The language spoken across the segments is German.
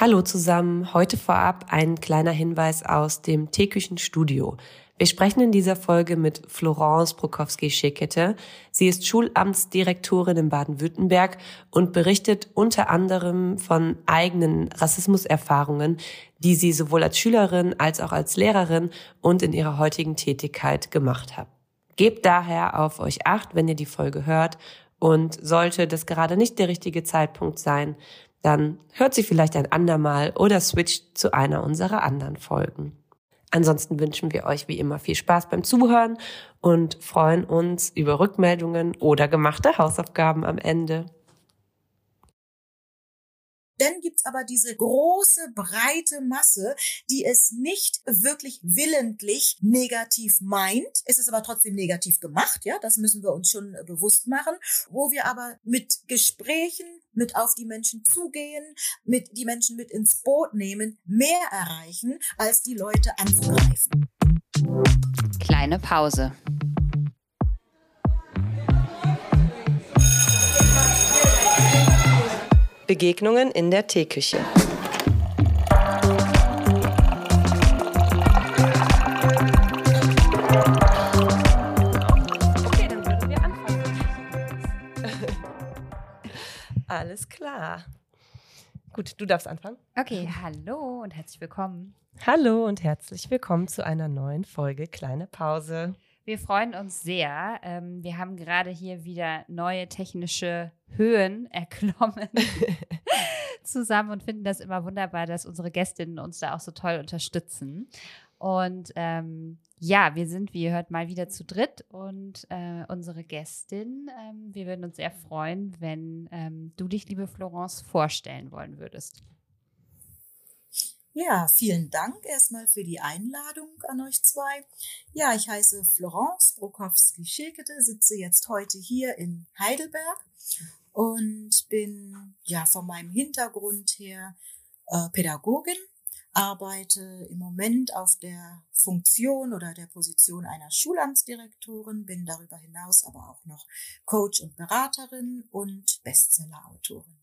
Hallo zusammen, heute vorab ein kleiner Hinweis aus dem Teeküchenstudio. Wir sprechen in dieser Folge mit Florence Prokowski-Schickete. Sie ist Schulamtsdirektorin in Baden-Württemberg und berichtet unter anderem von eigenen Rassismuserfahrungen, die sie sowohl als Schülerin als auch als Lehrerin und in ihrer heutigen Tätigkeit gemacht hat. Gebt daher auf euch acht, wenn ihr die Folge hört und sollte das gerade nicht der richtige Zeitpunkt sein, dann hört sie vielleicht ein andermal oder switcht zu einer unserer anderen Folgen. Ansonsten wünschen wir euch wie immer viel Spaß beim Zuhören und freuen uns über Rückmeldungen oder gemachte Hausaufgaben am Ende. Dann gibt's aber diese große, breite Masse, die es nicht wirklich willentlich negativ meint. Es ist aber trotzdem negativ gemacht, ja, das müssen wir uns schon bewusst machen, wo wir aber mit Gesprächen, mit auf die Menschen zugehen, mit die Menschen mit ins Boot nehmen, mehr erreichen, als die Leute anzugreifen. Kleine Pause. Begegnungen in der Teeküche. Alles klar. Gut, du darfst anfangen. Okay, hallo und herzlich willkommen. Hallo und herzlich willkommen zu einer neuen Folge Kleine Pause. Wir freuen uns sehr. Ähm, wir haben gerade hier wieder neue technische Höhen erklommen zusammen und finden das immer wunderbar, dass unsere Gästinnen uns da auch so toll unterstützen. Und ähm, ja, wir sind, wie ihr hört, mal wieder zu dritt und äh, unsere Gästin. Ähm, wir würden uns sehr freuen, wenn ähm, du dich, liebe Florence, vorstellen wollen würdest. Ja, vielen Dank erstmal für die Einladung an euch zwei. Ja, ich heiße Florence Brokowski-Schilkete, sitze jetzt heute hier in Heidelberg und bin ja von meinem Hintergrund her äh, Pädagogin, arbeite im Moment auf der Funktion oder der Position einer Schulamtsdirektorin, bin darüber hinaus aber auch noch Coach und Beraterin und Bestsellerautorin.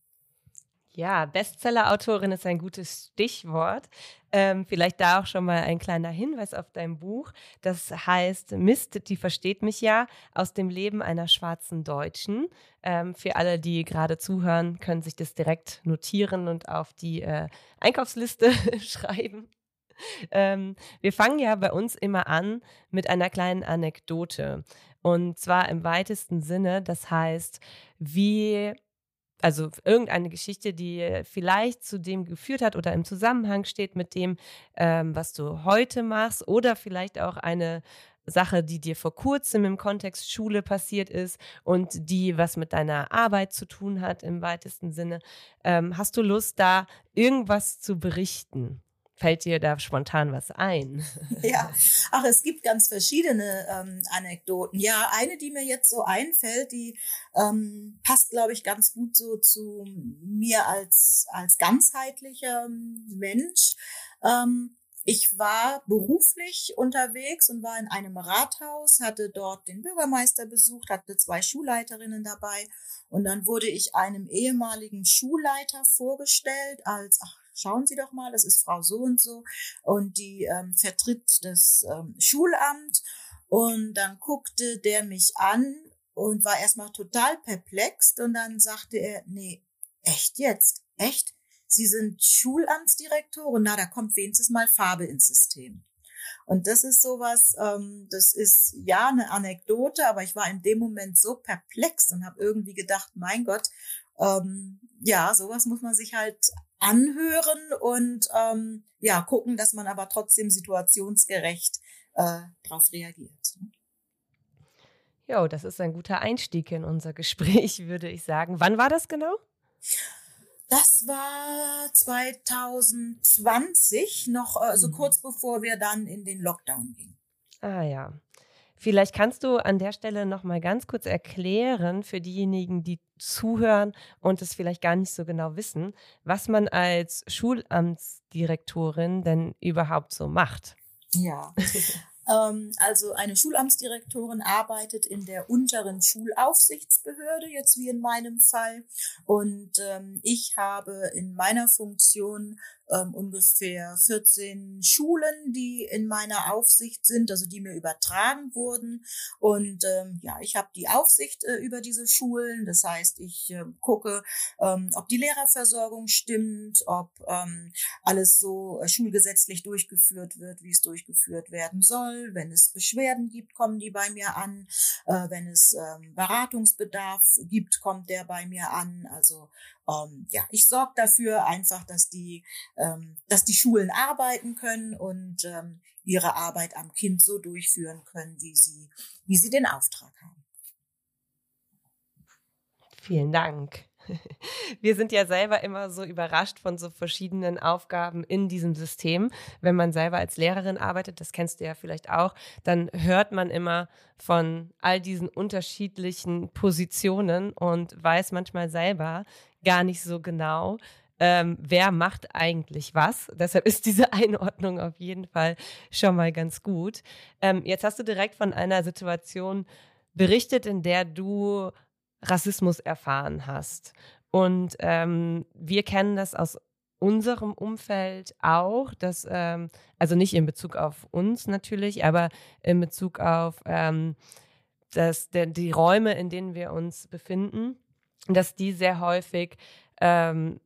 Ja, Bestseller-Autorin ist ein gutes Stichwort. Ähm, vielleicht da auch schon mal ein kleiner Hinweis auf dein Buch. Das heißt Mist, die versteht mich ja, aus dem Leben einer schwarzen Deutschen. Ähm, für alle, die gerade zuhören, können sich das direkt notieren und auf die äh, Einkaufsliste schreiben. Ähm, wir fangen ja bei uns immer an mit einer kleinen Anekdote. Und zwar im weitesten Sinne, das heißt, wie also irgendeine Geschichte, die vielleicht zu dem geführt hat oder im Zusammenhang steht mit dem, ähm, was du heute machst oder vielleicht auch eine Sache, die dir vor kurzem im Kontext Schule passiert ist und die was mit deiner Arbeit zu tun hat im weitesten Sinne. Ähm, hast du Lust, da irgendwas zu berichten? Fällt dir da spontan was ein? Ja, ach, es gibt ganz verschiedene ähm, Anekdoten. Ja, eine, die mir jetzt so einfällt, die ähm, passt, glaube ich, ganz gut so zu mir als, als ganzheitlicher Mensch. Ähm, ich war beruflich unterwegs und war in einem Rathaus, hatte dort den Bürgermeister besucht, hatte zwei Schulleiterinnen dabei und dann wurde ich einem ehemaligen Schulleiter vorgestellt als, ach, schauen Sie doch mal, das ist Frau so und so und die ähm, vertritt das ähm, Schulamt. Und dann guckte der mich an und war erstmal total perplex und dann sagte er, nee, echt jetzt? Echt? Sie sind Schulamtsdirektorin? Na, da kommt wenigstens mal Farbe ins System. Und das ist sowas, ähm, das ist ja eine Anekdote, aber ich war in dem Moment so perplex und habe irgendwie gedacht, mein Gott, ähm, ja, sowas muss man sich halt anhören und ähm, ja, gucken, dass man aber trotzdem situationsgerecht äh, darauf reagiert. Ne? Jo, das ist ein guter Einstieg in unser Gespräch, würde ich sagen. Wann war das genau? Das war 2020, noch äh, so mhm. kurz bevor wir dann in den Lockdown gingen. Ah ja. Vielleicht kannst du an der Stelle noch mal ganz kurz erklären für diejenigen, die zuhören und es vielleicht gar nicht so genau wissen, was man als Schulamtsdirektorin denn überhaupt so macht. Ja. Ähm, also eine Schulamtsdirektorin arbeitet in der unteren Schulaufsichtsbehörde, jetzt wie in meinem Fall. Und ähm, ich habe in meiner Funktion ähm, ungefähr 14 Schulen, die in meiner Aufsicht sind, also die mir übertragen wurden. Und ähm, ja, ich habe die Aufsicht äh, über diese Schulen. Das heißt, ich äh, gucke, ähm, ob die Lehrerversorgung stimmt, ob ähm, alles so äh, schulgesetzlich durchgeführt wird, wie es durchgeführt werden soll. Wenn es Beschwerden gibt, kommen die bei mir an. Äh, wenn es ähm, Beratungsbedarf gibt, kommt der bei mir an. Also ähm, ja, ich sorge dafür einfach, dass die, ähm, dass die Schulen arbeiten können und ähm, ihre Arbeit am Kind so durchführen können, wie sie, wie sie den Auftrag haben. Vielen Dank. Wir sind ja selber immer so überrascht von so verschiedenen Aufgaben in diesem System. Wenn man selber als Lehrerin arbeitet, das kennst du ja vielleicht auch, dann hört man immer von all diesen unterschiedlichen Positionen und weiß manchmal selber gar nicht so genau, ähm, wer macht eigentlich was. Deshalb ist diese Einordnung auf jeden Fall schon mal ganz gut. Ähm, jetzt hast du direkt von einer Situation berichtet, in der du Rassismus erfahren hast. Und ähm, wir kennen das aus unserem Umfeld auch, dass, ähm, also nicht in Bezug auf uns natürlich, aber in Bezug auf ähm, das, der, die Räume, in denen wir uns befinden, dass die sehr häufig ähm,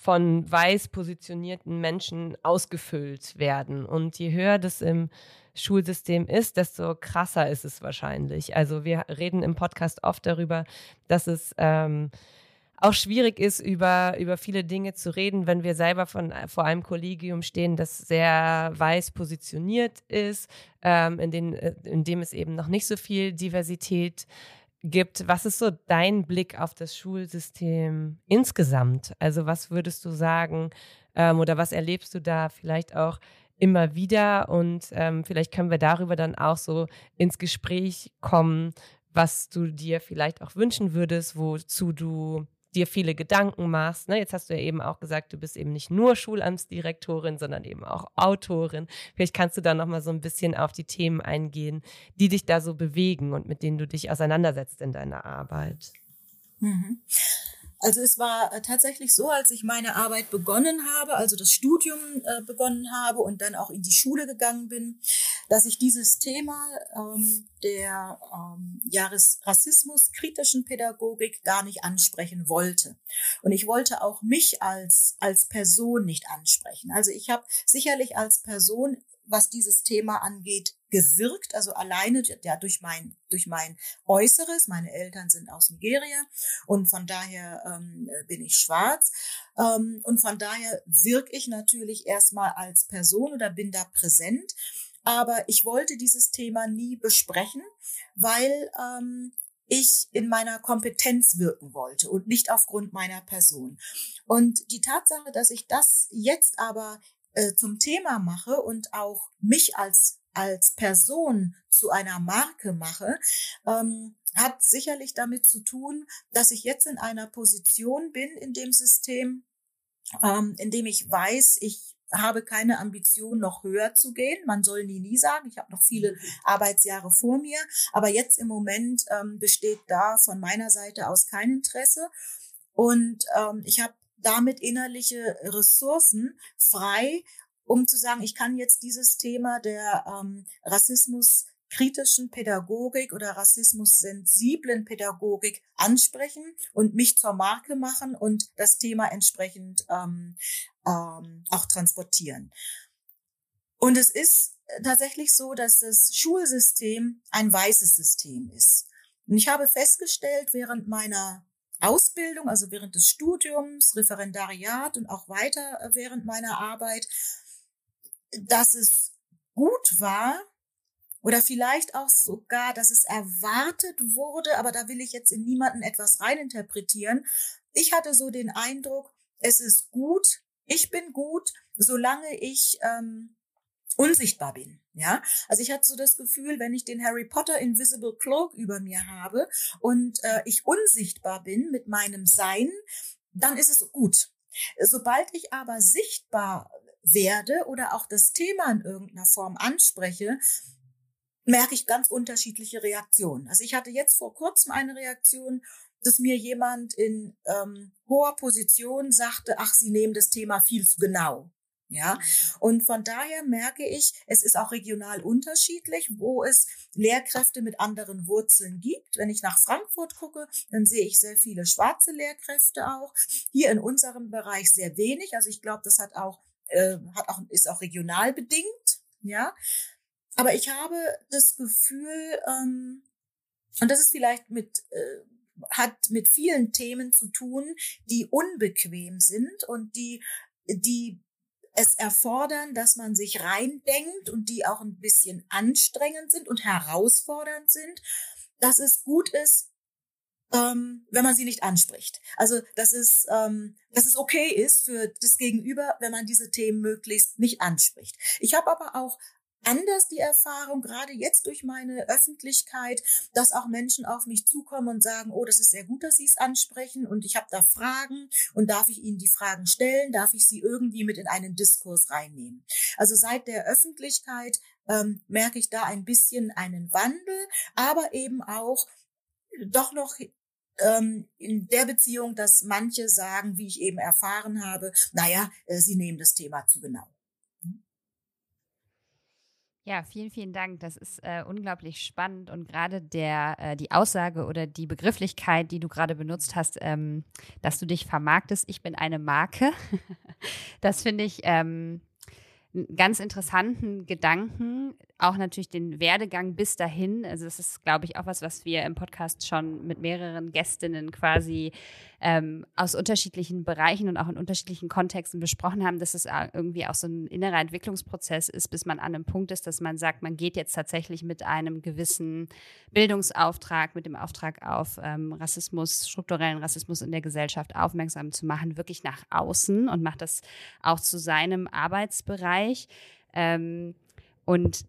von weiß positionierten Menschen ausgefüllt werden. Und je höher das im Schulsystem ist, desto krasser ist es wahrscheinlich. Also wir reden im Podcast oft darüber, dass es ähm, auch schwierig ist, über, über viele Dinge zu reden, wenn wir selber von, vor einem Kollegium stehen, das sehr weiß positioniert ist, ähm, in, den, äh, in dem es eben noch nicht so viel Diversität gibt. Was ist so dein Blick auf das Schulsystem insgesamt? Also was würdest du sagen ähm, oder was erlebst du da vielleicht auch immer wieder und ähm, vielleicht können wir darüber dann auch so ins Gespräch kommen, was du dir vielleicht auch wünschen würdest, wozu du dir viele Gedanken machst. Ne? Jetzt hast du ja eben auch gesagt, du bist eben nicht nur Schulamtsdirektorin, sondern eben auch Autorin. Vielleicht kannst du da noch mal so ein bisschen auf die Themen eingehen, die dich da so bewegen und mit denen du dich auseinandersetzt in deiner Arbeit. Mhm. Also es war äh, tatsächlich so, als ich meine Arbeit begonnen habe, also das Studium äh, begonnen habe und dann auch in die Schule gegangen bin, dass ich dieses Thema ähm, der ähm, Jahres Rassismus kritischen Pädagogik gar nicht ansprechen wollte. Und ich wollte auch mich als als Person nicht ansprechen. Also ich habe sicherlich als Person was dieses Thema angeht, gewirkt, also alleine ja, durch mein, durch mein Äußeres. Meine Eltern sind aus Nigeria und von daher ähm, bin ich schwarz. Ähm, und von daher wirke ich natürlich erstmal als Person oder bin da präsent. Aber ich wollte dieses Thema nie besprechen, weil ähm, ich in meiner Kompetenz wirken wollte und nicht aufgrund meiner Person. Und die Tatsache, dass ich das jetzt aber äh, zum Thema mache und auch mich als als Person zu einer Marke mache, ähm, hat sicherlich damit zu tun, dass ich jetzt in einer Position bin in dem System, ähm, in dem ich weiß, ich habe keine Ambition, noch höher zu gehen. Man soll nie, nie sagen. Ich habe noch viele Arbeitsjahre vor mir. Aber jetzt im Moment ähm, besteht da von meiner Seite aus kein Interesse. Und ähm, ich habe damit innerliche Ressourcen frei, um zu sagen, ich kann jetzt dieses Thema der ähm, Rassismus kritischen Pädagogik oder rassismus-sensiblen Pädagogik ansprechen und mich zur Marke machen und das Thema entsprechend ähm, ähm, auch transportieren. Und es ist tatsächlich so, dass das Schulsystem ein weißes System ist. Und ich habe festgestellt während meiner Ausbildung, also während des Studiums, Referendariat und auch weiter äh, während meiner Arbeit, dass es gut war oder vielleicht auch sogar, dass es erwartet wurde, aber da will ich jetzt in niemanden etwas reininterpretieren. Ich hatte so den Eindruck, es ist gut, ich bin gut, solange ich ähm, unsichtbar bin. Ja, also ich hatte so das Gefühl, wenn ich den Harry Potter Invisible Cloak über mir habe und äh, ich unsichtbar bin mit meinem Sein, dann ist es gut. Sobald ich aber sichtbar werde oder auch das Thema in irgendeiner Form anspreche, merke ich ganz unterschiedliche Reaktionen. Also ich hatte jetzt vor kurzem eine Reaktion, dass mir jemand in ähm, hoher Position sagte, ach, Sie nehmen das Thema viel zu genau. Ja, mhm. und von daher merke ich, es ist auch regional unterschiedlich, wo es Lehrkräfte mit anderen Wurzeln gibt. Wenn ich nach Frankfurt gucke, dann sehe ich sehr viele schwarze Lehrkräfte auch. Hier in unserem Bereich sehr wenig. Also ich glaube, das hat auch, äh, hat auch, ist auch regional bedingt. Ja, aber ich habe das Gefühl, ähm, und das ist vielleicht mit, äh, hat mit vielen Themen zu tun, die unbequem sind und die, die es erfordern, dass man sich reindenkt und die auch ein bisschen anstrengend sind und herausfordernd sind, dass es gut ist, ähm, wenn man sie nicht anspricht. Also dass es, ähm, dass es okay ist für das Gegenüber, wenn man diese Themen möglichst nicht anspricht. Ich habe aber auch anders die Erfahrung, gerade jetzt durch meine Öffentlichkeit, dass auch Menschen auf mich zukommen und sagen, oh, das ist sehr gut, dass Sie es ansprechen und ich habe da Fragen und darf ich Ihnen die Fragen stellen, darf ich sie irgendwie mit in einen Diskurs reinnehmen. Also seit der Öffentlichkeit ähm, merke ich da ein bisschen einen Wandel, aber eben auch doch noch ähm, in der Beziehung, dass manche sagen, wie ich eben erfahren habe, naja, äh, sie nehmen das Thema zu genau. Ja, vielen, vielen Dank. Das ist äh, unglaublich spannend und gerade der äh, die Aussage oder die Begrifflichkeit, die du gerade benutzt hast, ähm, dass du dich vermarktest. Ich bin eine Marke. das finde ich ähm, einen ganz interessanten Gedanken, auch natürlich den Werdegang bis dahin. Also das ist, glaube ich, auch was, was wir im Podcast schon mit mehreren Gästinnen quasi ähm, aus unterschiedlichen Bereichen und auch in unterschiedlichen Kontexten besprochen haben, dass es irgendwie auch so ein innerer Entwicklungsprozess ist, bis man an einem Punkt ist, dass man sagt, man geht jetzt tatsächlich mit einem gewissen Bildungsauftrag, mit dem Auftrag auf ähm, Rassismus, strukturellen Rassismus in der Gesellschaft aufmerksam zu machen, wirklich nach außen und macht das auch zu seinem Arbeitsbereich. Ähm, und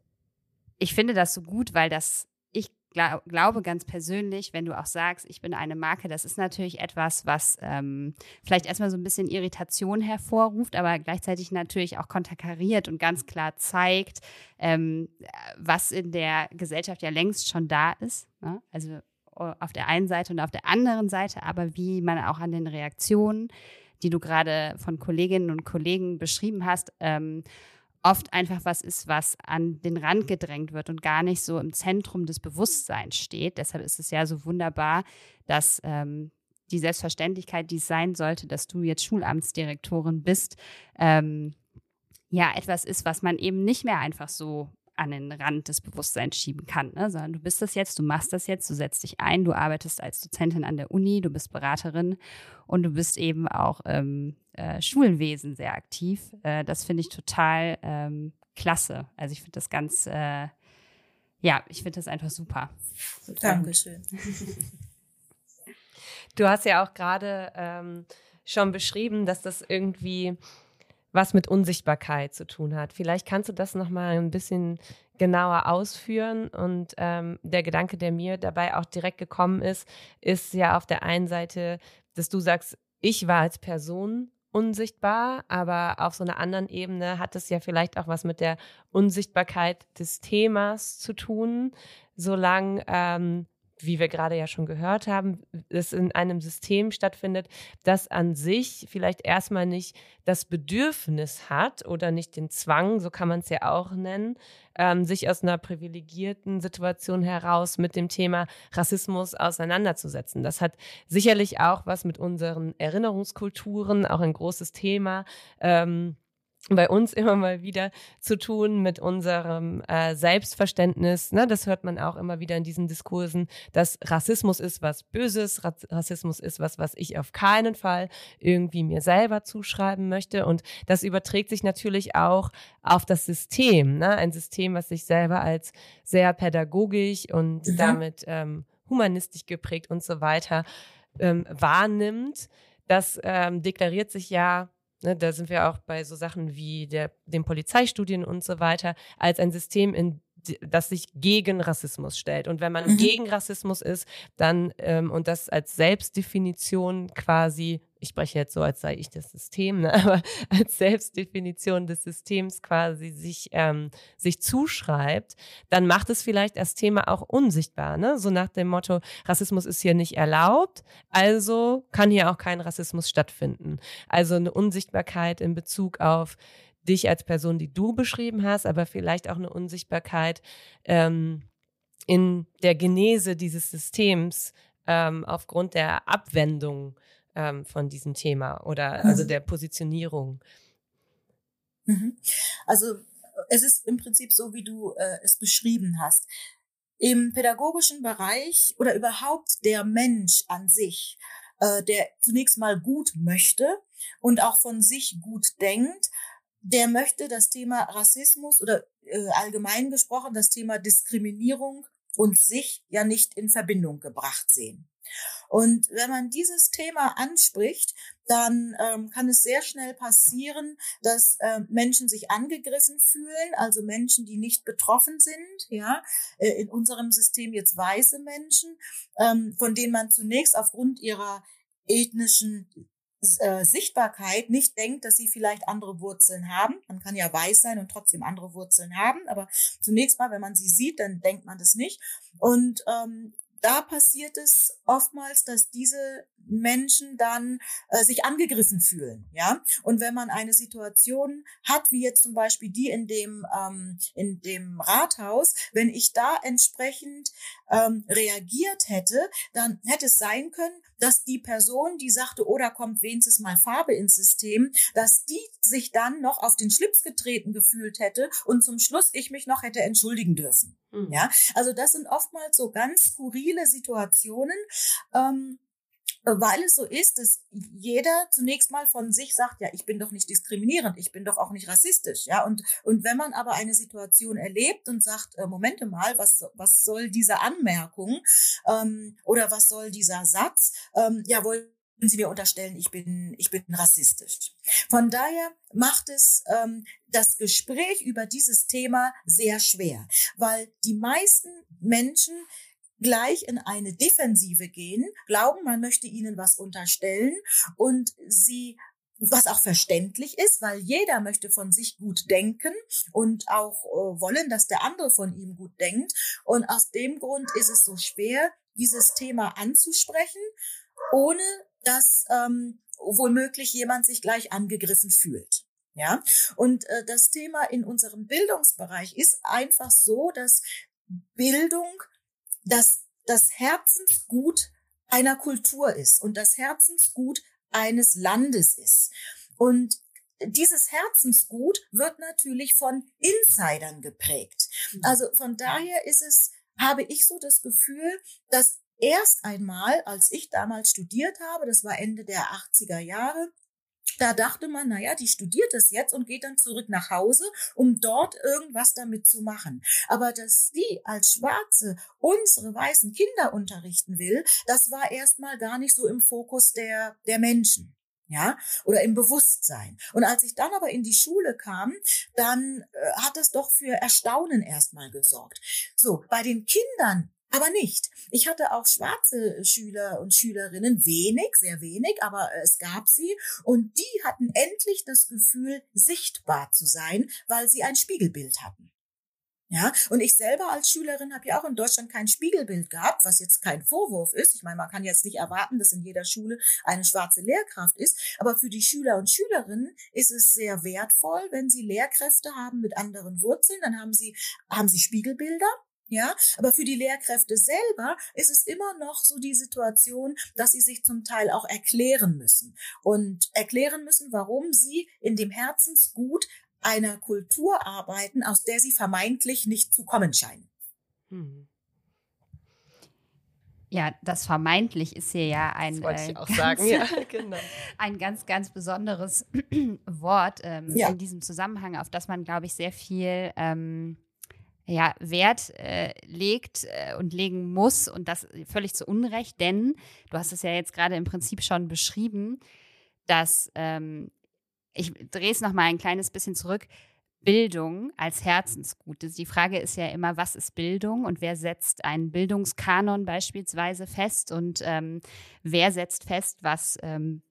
ich finde das so gut, weil das, ich glaub, glaube ganz persönlich, wenn du auch sagst, ich bin eine Marke, das ist natürlich etwas, was ähm, vielleicht erstmal so ein bisschen Irritation hervorruft, aber gleichzeitig natürlich auch konterkariert und ganz klar zeigt, ähm, was in der Gesellschaft ja längst schon da ist. Ne? Also auf der einen Seite und auf der anderen Seite, aber wie man auch an den Reaktionen, die du gerade von Kolleginnen und Kollegen beschrieben hast, ähm, oft einfach was ist, was an den Rand gedrängt wird und gar nicht so im Zentrum des Bewusstseins steht. Deshalb ist es ja so wunderbar, dass ähm, die Selbstverständlichkeit, die es sein sollte, dass du jetzt Schulamtsdirektorin bist, ähm, ja etwas ist, was man eben nicht mehr einfach so an den Rand des Bewusstseins schieben kann, ne? sondern du bist das jetzt, du machst das jetzt, du setzt dich ein, du arbeitest als Dozentin an der Uni, du bist Beraterin und du bist eben auch im äh, Schulwesen sehr aktiv. Äh, das finde ich total ähm, klasse. Also ich finde das ganz, äh, ja, ich finde das einfach super. Dankeschön. Du hast ja auch gerade ähm, schon beschrieben, dass das irgendwie was mit Unsichtbarkeit zu tun hat. Vielleicht kannst du das noch mal ein bisschen genauer ausführen. Und ähm, der Gedanke, der mir dabei auch direkt gekommen ist, ist ja auf der einen Seite, dass du sagst, ich war als Person unsichtbar, aber auf so einer anderen Ebene hat es ja vielleicht auch was mit der Unsichtbarkeit des Themas zu tun, solange ähm, wie wir gerade ja schon gehört haben, es in einem System stattfindet, das an sich vielleicht erstmal nicht das Bedürfnis hat oder nicht den Zwang, so kann man es ja auch nennen, ähm, sich aus einer privilegierten Situation heraus mit dem Thema Rassismus auseinanderzusetzen. Das hat sicherlich auch was mit unseren Erinnerungskulturen, auch ein großes Thema. Ähm, bei uns immer mal wieder zu tun mit unserem äh, Selbstverständnis. Ne? Das hört man auch immer wieder in diesen Diskursen, dass Rassismus ist was Böses, Rassismus ist was, was ich auf keinen Fall irgendwie mir selber zuschreiben möchte. Und das überträgt sich natürlich auch auf das System. Ne? Ein System, was sich selber als sehr pädagogisch und mhm. damit ähm, humanistisch geprägt und so weiter ähm, wahrnimmt. Das ähm, deklariert sich ja Ne, da sind wir auch bei so Sachen wie der, den Polizeistudien und so weiter, als ein System, in, das sich gegen Rassismus stellt. Und wenn man mhm. gegen Rassismus ist, dann ähm, und das als Selbstdefinition quasi ich spreche jetzt so, als sei ich das System, ne? aber als Selbstdefinition des Systems quasi sich, ähm, sich zuschreibt, dann macht es vielleicht das Thema auch unsichtbar. Ne? So nach dem Motto, Rassismus ist hier nicht erlaubt, also kann hier auch kein Rassismus stattfinden. Also eine Unsichtbarkeit in Bezug auf dich als Person, die du beschrieben hast, aber vielleicht auch eine Unsichtbarkeit ähm, in der Genese dieses Systems ähm, aufgrund der Abwendung ähm, von diesem Thema oder also mhm. der Positionierung. Mhm. Also es ist im Prinzip so, wie du äh, es beschrieben hast. Im pädagogischen Bereich oder überhaupt der Mensch an sich, äh, der zunächst mal gut möchte und auch von sich gut denkt, der möchte das Thema Rassismus oder äh, allgemein gesprochen das Thema Diskriminierung und sich ja nicht in Verbindung gebracht sehen. Und wenn man dieses Thema anspricht, dann ähm, kann es sehr schnell passieren, dass äh, Menschen sich angegriffen fühlen, also Menschen, die nicht betroffen sind, ja, äh, in unserem System jetzt weiße Menschen, ähm, von denen man zunächst aufgrund ihrer ethnischen äh, Sichtbarkeit nicht denkt, dass sie vielleicht andere Wurzeln haben. Man kann ja weiß sein und trotzdem andere Wurzeln haben, aber zunächst mal, wenn man sie sieht, dann denkt man das nicht. Und ähm, da passiert es oftmals, dass diese Menschen dann äh, sich angegriffen fühlen, ja. Und wenn man eine Situation hat, wie jetzt zum Beispiel die in dem ähm, in dem Rathaus, wenn ich da entsprechend ähm, reagiert hätte, dann hätte es sein können, dass die Person, die sagte, oh, da kommt wenigstens mal Farbe ins System, dass die sich dann noch auf den Schlips getreten gefühlt hätte und zum Schluss ich mich noch hätte entschuldigen dürfen. Mhm. Ja, also das sind oftmals so ganz skurrile Situationen. Ähm, weil es so ist, dass jeder zunächst mal von sich sagt, ja, ich bin doch nicht diskriminierend, ich bin doch auch nicht rassistisch, ja, und, und wenn man aber eine Situation erlebt und sagt, äh, Momente mal, was, was soll diese Anmerkung ähm, oder was soll dieser Satz, ähm, ja, wollen Sie mir unterstellen, ich bin, ich bin rassistisch. Von daher macht es ähm, das Gespräch über dieses Thema sehr schwer, weil die meisten Menschen gleich in eine Defensive gehen, glauben, man möchte ihnen was unterstellen und sie was auch verständlich ist, weil jeder möchte von sich gut denken und auch äh, wollen, dass der andere von ihm gut denkt. Und aus dem Grund ist es so schwer, dieses Thema anzusprechen, ohne dass ähm, womöglich jemand sich gleich angegriffen fühlt. Ja, und äh, das Thema in unserem Bildungsbereich ist einfach so, dass Bildung das, das Herzensgut einer Kultur ist und das Herzensgut eines Landes ist. Und dieses Herzensgut wird natürlich von Insidern geprägt. Mhm. Also von daher ist es, habe ich so das Gefühl, dass erst einmal, als ich damals studiert habe, das war Ende der 80er Jahre, da dachte man, naja, die studiert es jetzt und geht dann zurück nach Hause, um dort irgendwas damit zu machen. Aber dass sie als Schwarze unsere weißen Kinder unterrichten will, das war erstmal gar nicht so im Fokus der, der Menschen ja, oder im Bewusstsein. Und als ich dann aber in die Schule kam, dann äh, hat das doch für Erstaunen erstmal gesorgt. So, bei den Kindern aber nicht. Ich hatte auch schwarze Schüler und Schülerinnen, wenig, sehr wenig, aber es gab sie und die hatten endlich das Gefühl, sichtbar zu sein, weil sie ein Spiegelbild hatten. Ja, und ich selber als Schülerin habe ja auch in Deutschland kein Spiegelbild gehabt, was jetzt kein Vorwurf ist. Ich meine, man kann jetzt nicht erwarten, dass in jeder Schule eine schwarze Lehrkraft ist, aber für die Schüler und Schülerinnen ist es sehr wertvoll, wenn sie Lehrkräfte haben mit anderen Wurzeln, dann haben sie haben sie Spiegelbilder ja, aber für die Lehrkräfte selber ist es immer noch so die Situation, dass sie sich zum Teil auch erklären müssen und erklären müssen, warum sie in dem Herzensgut einer Kultur arbeiten, aus der sie vermeintlich nicht zu kommen scheinen. Hm. Ja, das vermeintlich ist hier ja ein, äh, ganz, ja, genau. ein ganz, ganz besonderes Wort ähm, ja. in diesem Zusammenhang, auf das man, glaube ich, sehr viel ähm, ja, Wert äh, legt äh, und legen muss und das völlig zu Unrecht, denn du hast es ja jetzt gerade im Prinzip schon beschrieben, dass ähm, ich drehe es nochmal ein kleines bisschen zurück. Bildung als Herzensgut. Die Frage ist ja immer, was ist Bildung und wer setzt einen Bildungskanon beispielsweise fest und ähm, wer setzt fest, was ähm,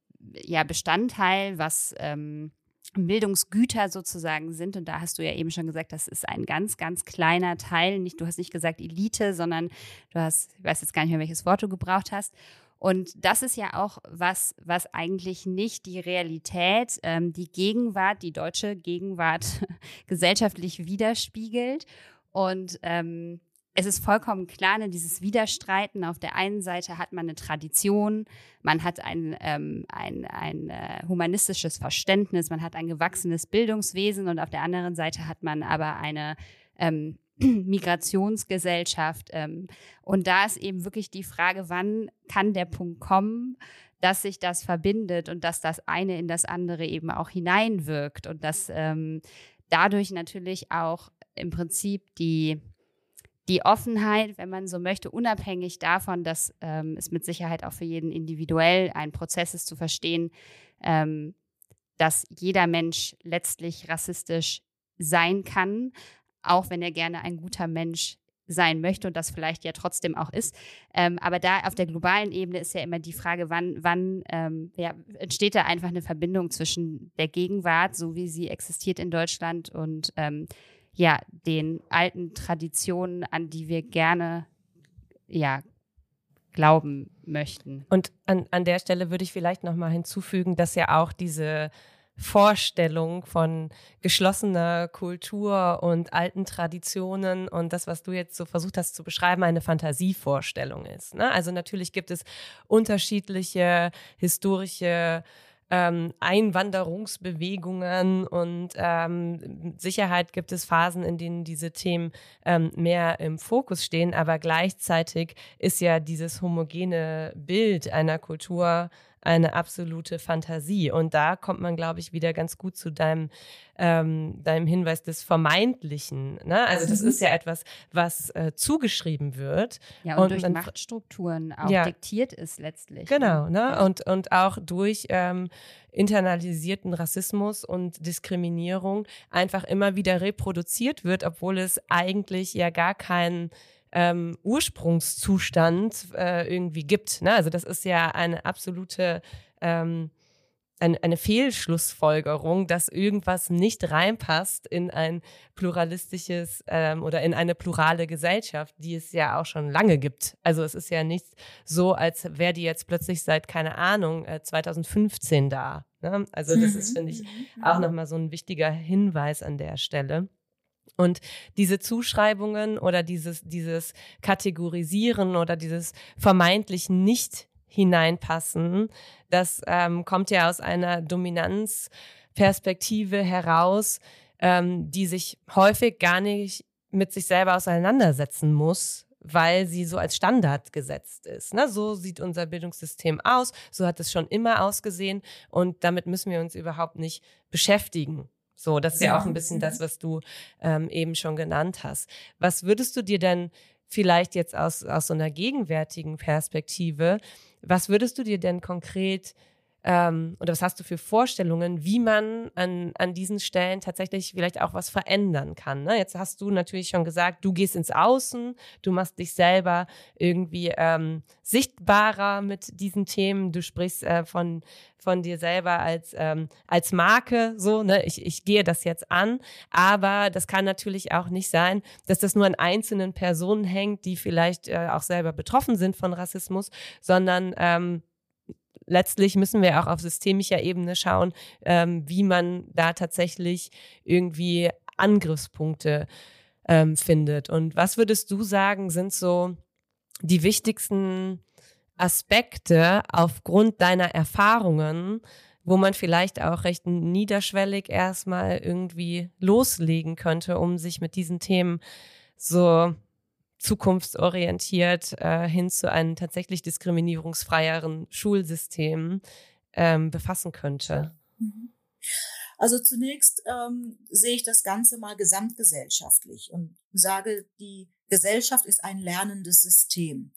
ja, Bestandteil, was ähm, Bildungsgüter sozusagen sind. Und da hast du ja eben schon gesagt, das ist ein ganz, ganz kleiner Teil. Nicht, du hast nicht gesagt Elite, sondern du hast, ich weiß jetzt gar nicht mehr, welches Wort du gebraucht hast. Und das ist ja auch was, was eigentlich nicht die Realität, ähm, die Gegenwart, die deutsche Gegenwart gesellschaftlich widerspiegelt. Und ähm, es ist vollkommen klar, ne, dieses Widerstreiten. Auf der einen Seite hat man eine Tradition, man hat ein, ähm, ein, ein äh, humanistisches Verständnis, man hat ein gewachsenes Bildungswesen und auf der anderen Seite hat man aber eine ähm, Migrationsgesellschaft. Ähm, und da ist eben wirklich die Frage, wann kann der Punkt kommen, dass sich das verbindet und dass das eine in das andere eben auch hineinwirkt und dass ähm, dadurch natürlich auch im Prinzip die die Offenheit, wenn man so möchte, unabhängig davon, dass ähm, es mit Sicherheit auch für jeden individuell ein Prozess ist zu verstehen, ähm, dass jeder Mensch letztlich rassistisch sein kann, auch wenn er gerne ein guter Mensch sein möchte und das vielleicht ja trotzdem auch ist. Ähm, aber da auf der globalen Ebene ist ja immer die Frage, wann, wann ähm, ja, entsteht da einfach eine Verbindung zwischen der Gegenwart, so wie sie existiert in Deutschland und ähm, ja, den alten Traditionen, an die wir gerne ja, glauben möchten. Und an, an der Stelle würde ich vielleicht nochmal hinzufügen, dass ja auch diese Vorstellung von geschlossener Kultur und alten Traditionen und das, was du jetzt so versucht hast zu beschreiben, eine Fantasievorstellung ist. Ne? Also natürlich gibt es unterschiedliche historische ähm, Einwanderungsbewegungen und ähm, Sicherheit gibt es Phasen, in denen diese Themen ähm, mehr im Fokus stehen, aber gleichzeitig ist ja dieses homogene Bild einer Kultur eine absolute Fantasie. Und da kommt man, glaube ich, wieder ganz gut zu deinem, ähm, deinem Hinweis des Vermeintlichen. Ne? Also das mhm. ist ja etwas, was äh, zugeschrieben wird. Ja, und, und durch man, Machtstrukturen auch ja, diktiert ist letztlich. Genau, ne? ne? Und, und auch durch ähm, internalisierten Rassismus und Diskriminierung einfach immer wieder reproduziert wird, obwohl es eigentlich ja gar keinen ähm, Ursprungszustand äh, irgendwie gibt. Ne? Also das ist ja eine absolute ähm, eine, eine Fehlschlussfolgerung, dass irgendwas nicht reinpasst in ein pluralistisches ähm, oder in eine plurale Gesellschaft, die es ja auch schon lange gibt. Also es ist ja nicht so, als wäre die jetzt plötzlich seit, keine Ahnung, äh, 2015 da. Ne? Also das ist, mhm. finde ich, mhm. auch nochmal so ein wichtiger Hinweis an der Stelle. Und diese Zuschreibungen oder dieses, dieses Kategorisieren oder dieses vermeintlich nicht hineinpassen, das ähm, kommt ja aus einer Dominanzperspektive heraus, ähm, die sich häufig gar nicht mit sich selber auseinandersetzen muss, weil sie so als Standard gesetzt ist. Ne? So sieht unser Bildungssystem aus, so hat es schon immer ausgesehen und damit müssen wir uns überhaupt nicht beschäftigen. So, das ist ja, ja auch ein bisschen das, was du ähm, eben schon genannt hast. Was würdest du dir denn vielleicht jetzt aus, aus so einer gegenwärtigen Perspektive, was würdest du dir denn konkret ähm, oder was hast du für Vorstellungen, wie man an, an diesen Stellen tatsächlich vielleicht auch was verändern kann? Ne? Jetzt hast du natürlich schon gesagt, du gehst ins Außen, du machst dich selber irgendwie ähm, sichtbarer mit diesen Themen, du sprichst äh, von, von dir selber als, ähm, als Marke, so, ne, ich, ich gehe das jetzt an, aber das kann natürlich auch nicht sein, dass das nur an einzelnen Personen hängt, die vielleicht äh, auch selber betroffen sind von Rassismus, sondern ähm, letztlich müssen wir auch auf systemischer Ebene schauen, ähm, wie man da tatsächlich irgendwie Angriffspunkte ähm, findet. Und was würdest du sagen, sind so die wichtigsten Aspekte aufgrund deiner Erfahrungen, wo man vielleicht auch recht niederschwellig erstmal irgendwie loslegen könnte, um sich mit diesen Themen so zukunftsorientiert äh, hin zu einem tatsächlich diskriminierungsfreieren Schulsystem ähm, befassen könnte? Mhm. Also zunächst ähm, sehe ich das Ganze mal gesamtgesellschaftlich und sage, die Gesellschaft ist ein lernendes System.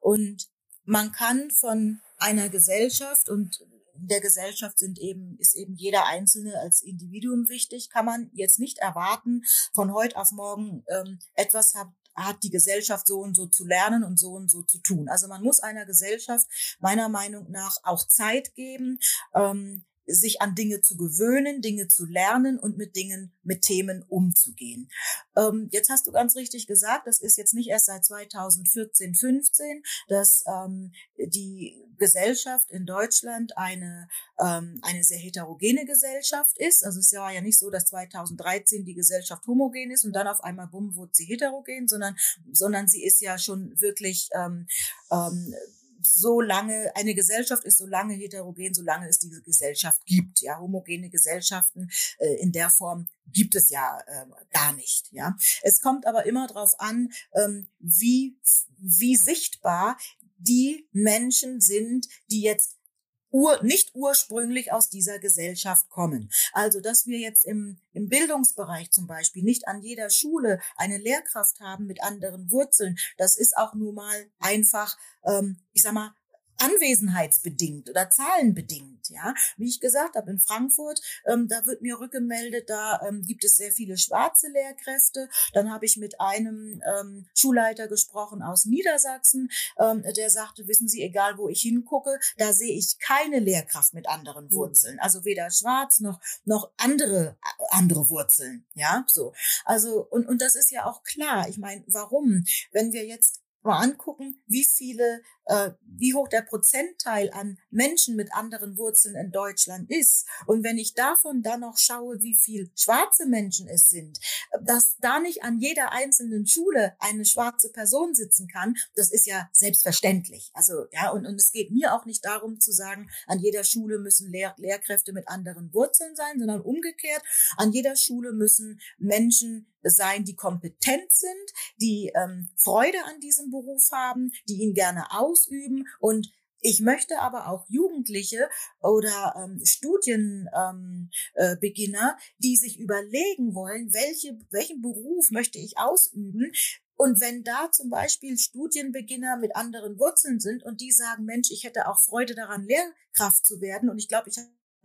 Und man kann von einer Gesellschaft und der Gesellschaft sind eben, ist eben jeder Einzelne als Individuum wichtig, kann man jetzt nicht erwarten, von heute auf morgen ähm, etwas hat, hat die Gesellschaft so und so zu lernen und so und so zu tun. Also man muss einer Gesellschaft meiner Meinung nach auch Zeit geben, ähm, sich an Dinge zu gewöhnen, Dinge zu lernen und mit Dingen, mit Themen umzugehen. Ähm, jetzt hast du ganz richtig gesagt, das ist jetzt nicht erst seit 2014, 15, dass ähm, die Gesellschaft in Deutschland eine, ähm, eine sehr heterogene Gesellschaft ist. Also es war ja nicht so, dass 2013 die Gesellschaft homogen ist und dann auf einmal, bumm, wurde sie heterogen, sondern, sondern sie ist ja schon wirklich ähm, ähm, so lange, eine Gesellschaft ist so lange heterogen, solange es diese Gesellschaft gibt. Ja, homogene Gesellschaften äh, in der Form gibt es ja äh, gar nicht. Ja, es kommt aber immer darauf an, ähm, wie wie sichtbar die Menschen sind, die jetzt ur, nicht ursprünglich aus dieser Gesellschaft kommen. Also, dass wir jetzt im, im Bildungsbereich zum Beispiel nicht an jeder Schule eine Lehrkraft haben mit anderen Wurzeln, das ist auch nun mal einfach, ähm, ich sag mal, anwesenheitsbedingt oder zahlenbedingt. Ja, wie ich gesagt habe, in Frankfurt, ähm, da wird mir rückgemeldet, da ähm, gibt es sehr viele schwarze Lehrkräfte. Dann habe ich mit einem ähm, Schulleiter gesprochen aus Niedersachsen, ähm, der sagte, wissen Sie, egal wo ich hingucke, da sehe ich keine Lehrkraft mit anderen hm. Wurzeln. Also weder schwarz noch noch andere andere Wurzeln. Ja, so. Also und und das ist ja auch klar. Ich meine, warum? Wenn wir jetzt mal angucken, wie viele äh, wie hoch der Prozentteil an Menschen mit anderen Wurzeln in Deutschland ist. Und wenn ich davon dann noch schaue, wie viel schwarze Menschen es sind, dass da nicht an jeder einzelnen Schule eine schwarze Person sitzen kann, das ist ja selbstverständlich. Also, ja, und, und es geht mir auch nicht darum zu sagen, an jeder Schule müssen Lehr Lehrkräfte mit anderen Wurzeln sein, sondern umgekehrt, an jeder Schule müssen Menschen sein, die kompetent sind, die ähm, Freude an diesem Beruf haben, die ihn gerne aus ausüben. Und ich möchte aber auch Jugendliche oder ähm, Studienbeginner, ähm, äh, die sich überlegen wollen, welche, welchen Beruf möchte ich ausüben, und wenn da zum Beispiel Studienbeginner mit anderen Wurzeln sind und die sagen, Mensch, ich hätte auch Freude daran, Lehrkraft zu werden. Und ich glaube, ich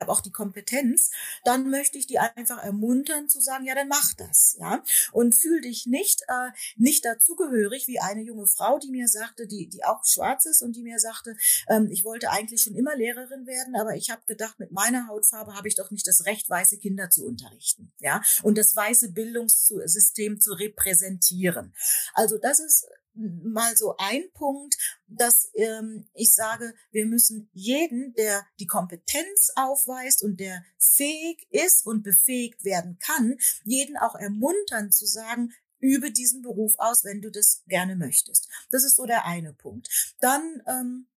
habe auch die Kompetenz, dann möchte ich die einfach ermuntern zu sagen, ja, dann mach das, ja. Und fühl dich nicht äh, nicht dazugehörig wie eine junge Frau, die mir sagte, die die auch schwarz ist und die mir sagte, ähm, ich wollte eigentlich schon immer Lehrerin werden, aber ich habe gedacht, mit meiner Hautfarbe habe ich doch nicht das Recht, weiße Kinder zu unterrichten, ja, und das weiße Bildungssystem zu repräsentieren. Also das ist mal so ein Punkt, dass ähm, ich sage, wir müssen jeden, der die Kompetenz aufweist und der fähig ist und befähigt werden kann, jeden auch ermuntern zu sagen, übe diesen Beruf aus, wenn du das gerne möchtest. Das ist so der eine Punkt. Dann ähm,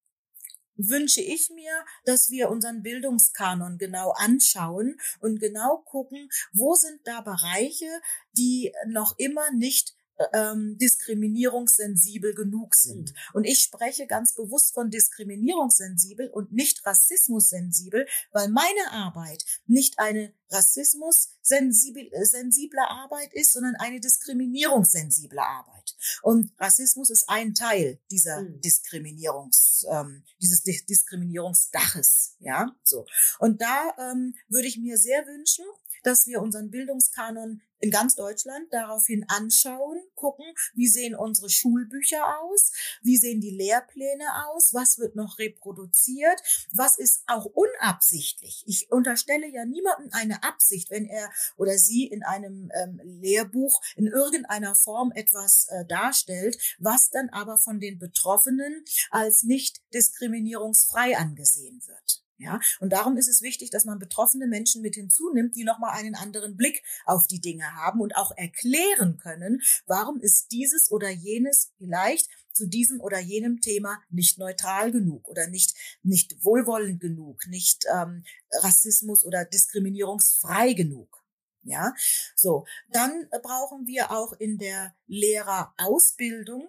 wünsche ich mir, dass wir unseren Bildungskanon genau anschauen und genau gucken, wo sind da Bereiche, die noch immer nicht ähm, diskriminierungssensibel genug sind. Mhm. Und ich spreche ganz bewusst von diskriminierungssensibel und nicht rassismussensibel, weil meine Arbeit nicht eine rassismussensible äh, Arbeit ist, sondern eine diskriminierungssensible Arbeit. Und Rassismus ist ein Teil dieser mhm. Diskriminierungs, ähm, dieses Diskriminierungsdaches, ja, so. Und da ähm, würde ich mir sehr wünschen, dass wir unseren Bildungskanon in ganz Deutschland daraufhin anschauen, gucken, wie sehen unsere Schulbücher aus, wie sehen die Lehrpläne aus, was wird noch reproduziert, was ist auch unabsichtlich. Ich unterstelle ja niemandem eine Absicht, wenn er oder sie in einem ähm, Lehrbuch in irgendeiner Form etwas äh, darstellt, was dann aber von den Betroffenen als nicht diskriminierungsfrei angesehen wird. Ja, und darum ist es wichtig, dass man betroffene Menschen mit hinzunimmt, die nochmal einen anderen Blick auf die Dinge haben und auch erklären können, warum ist dieses oder jenes vielleicht zu diesem oder jenem Thema nicht neutral genug oder nicht, nicht wohlwollend genug, nicht ähm, Rassismus oder diskriminierungsfrei genug. Ja, so. Dann brauchen wir auch in der Lehrerausbildung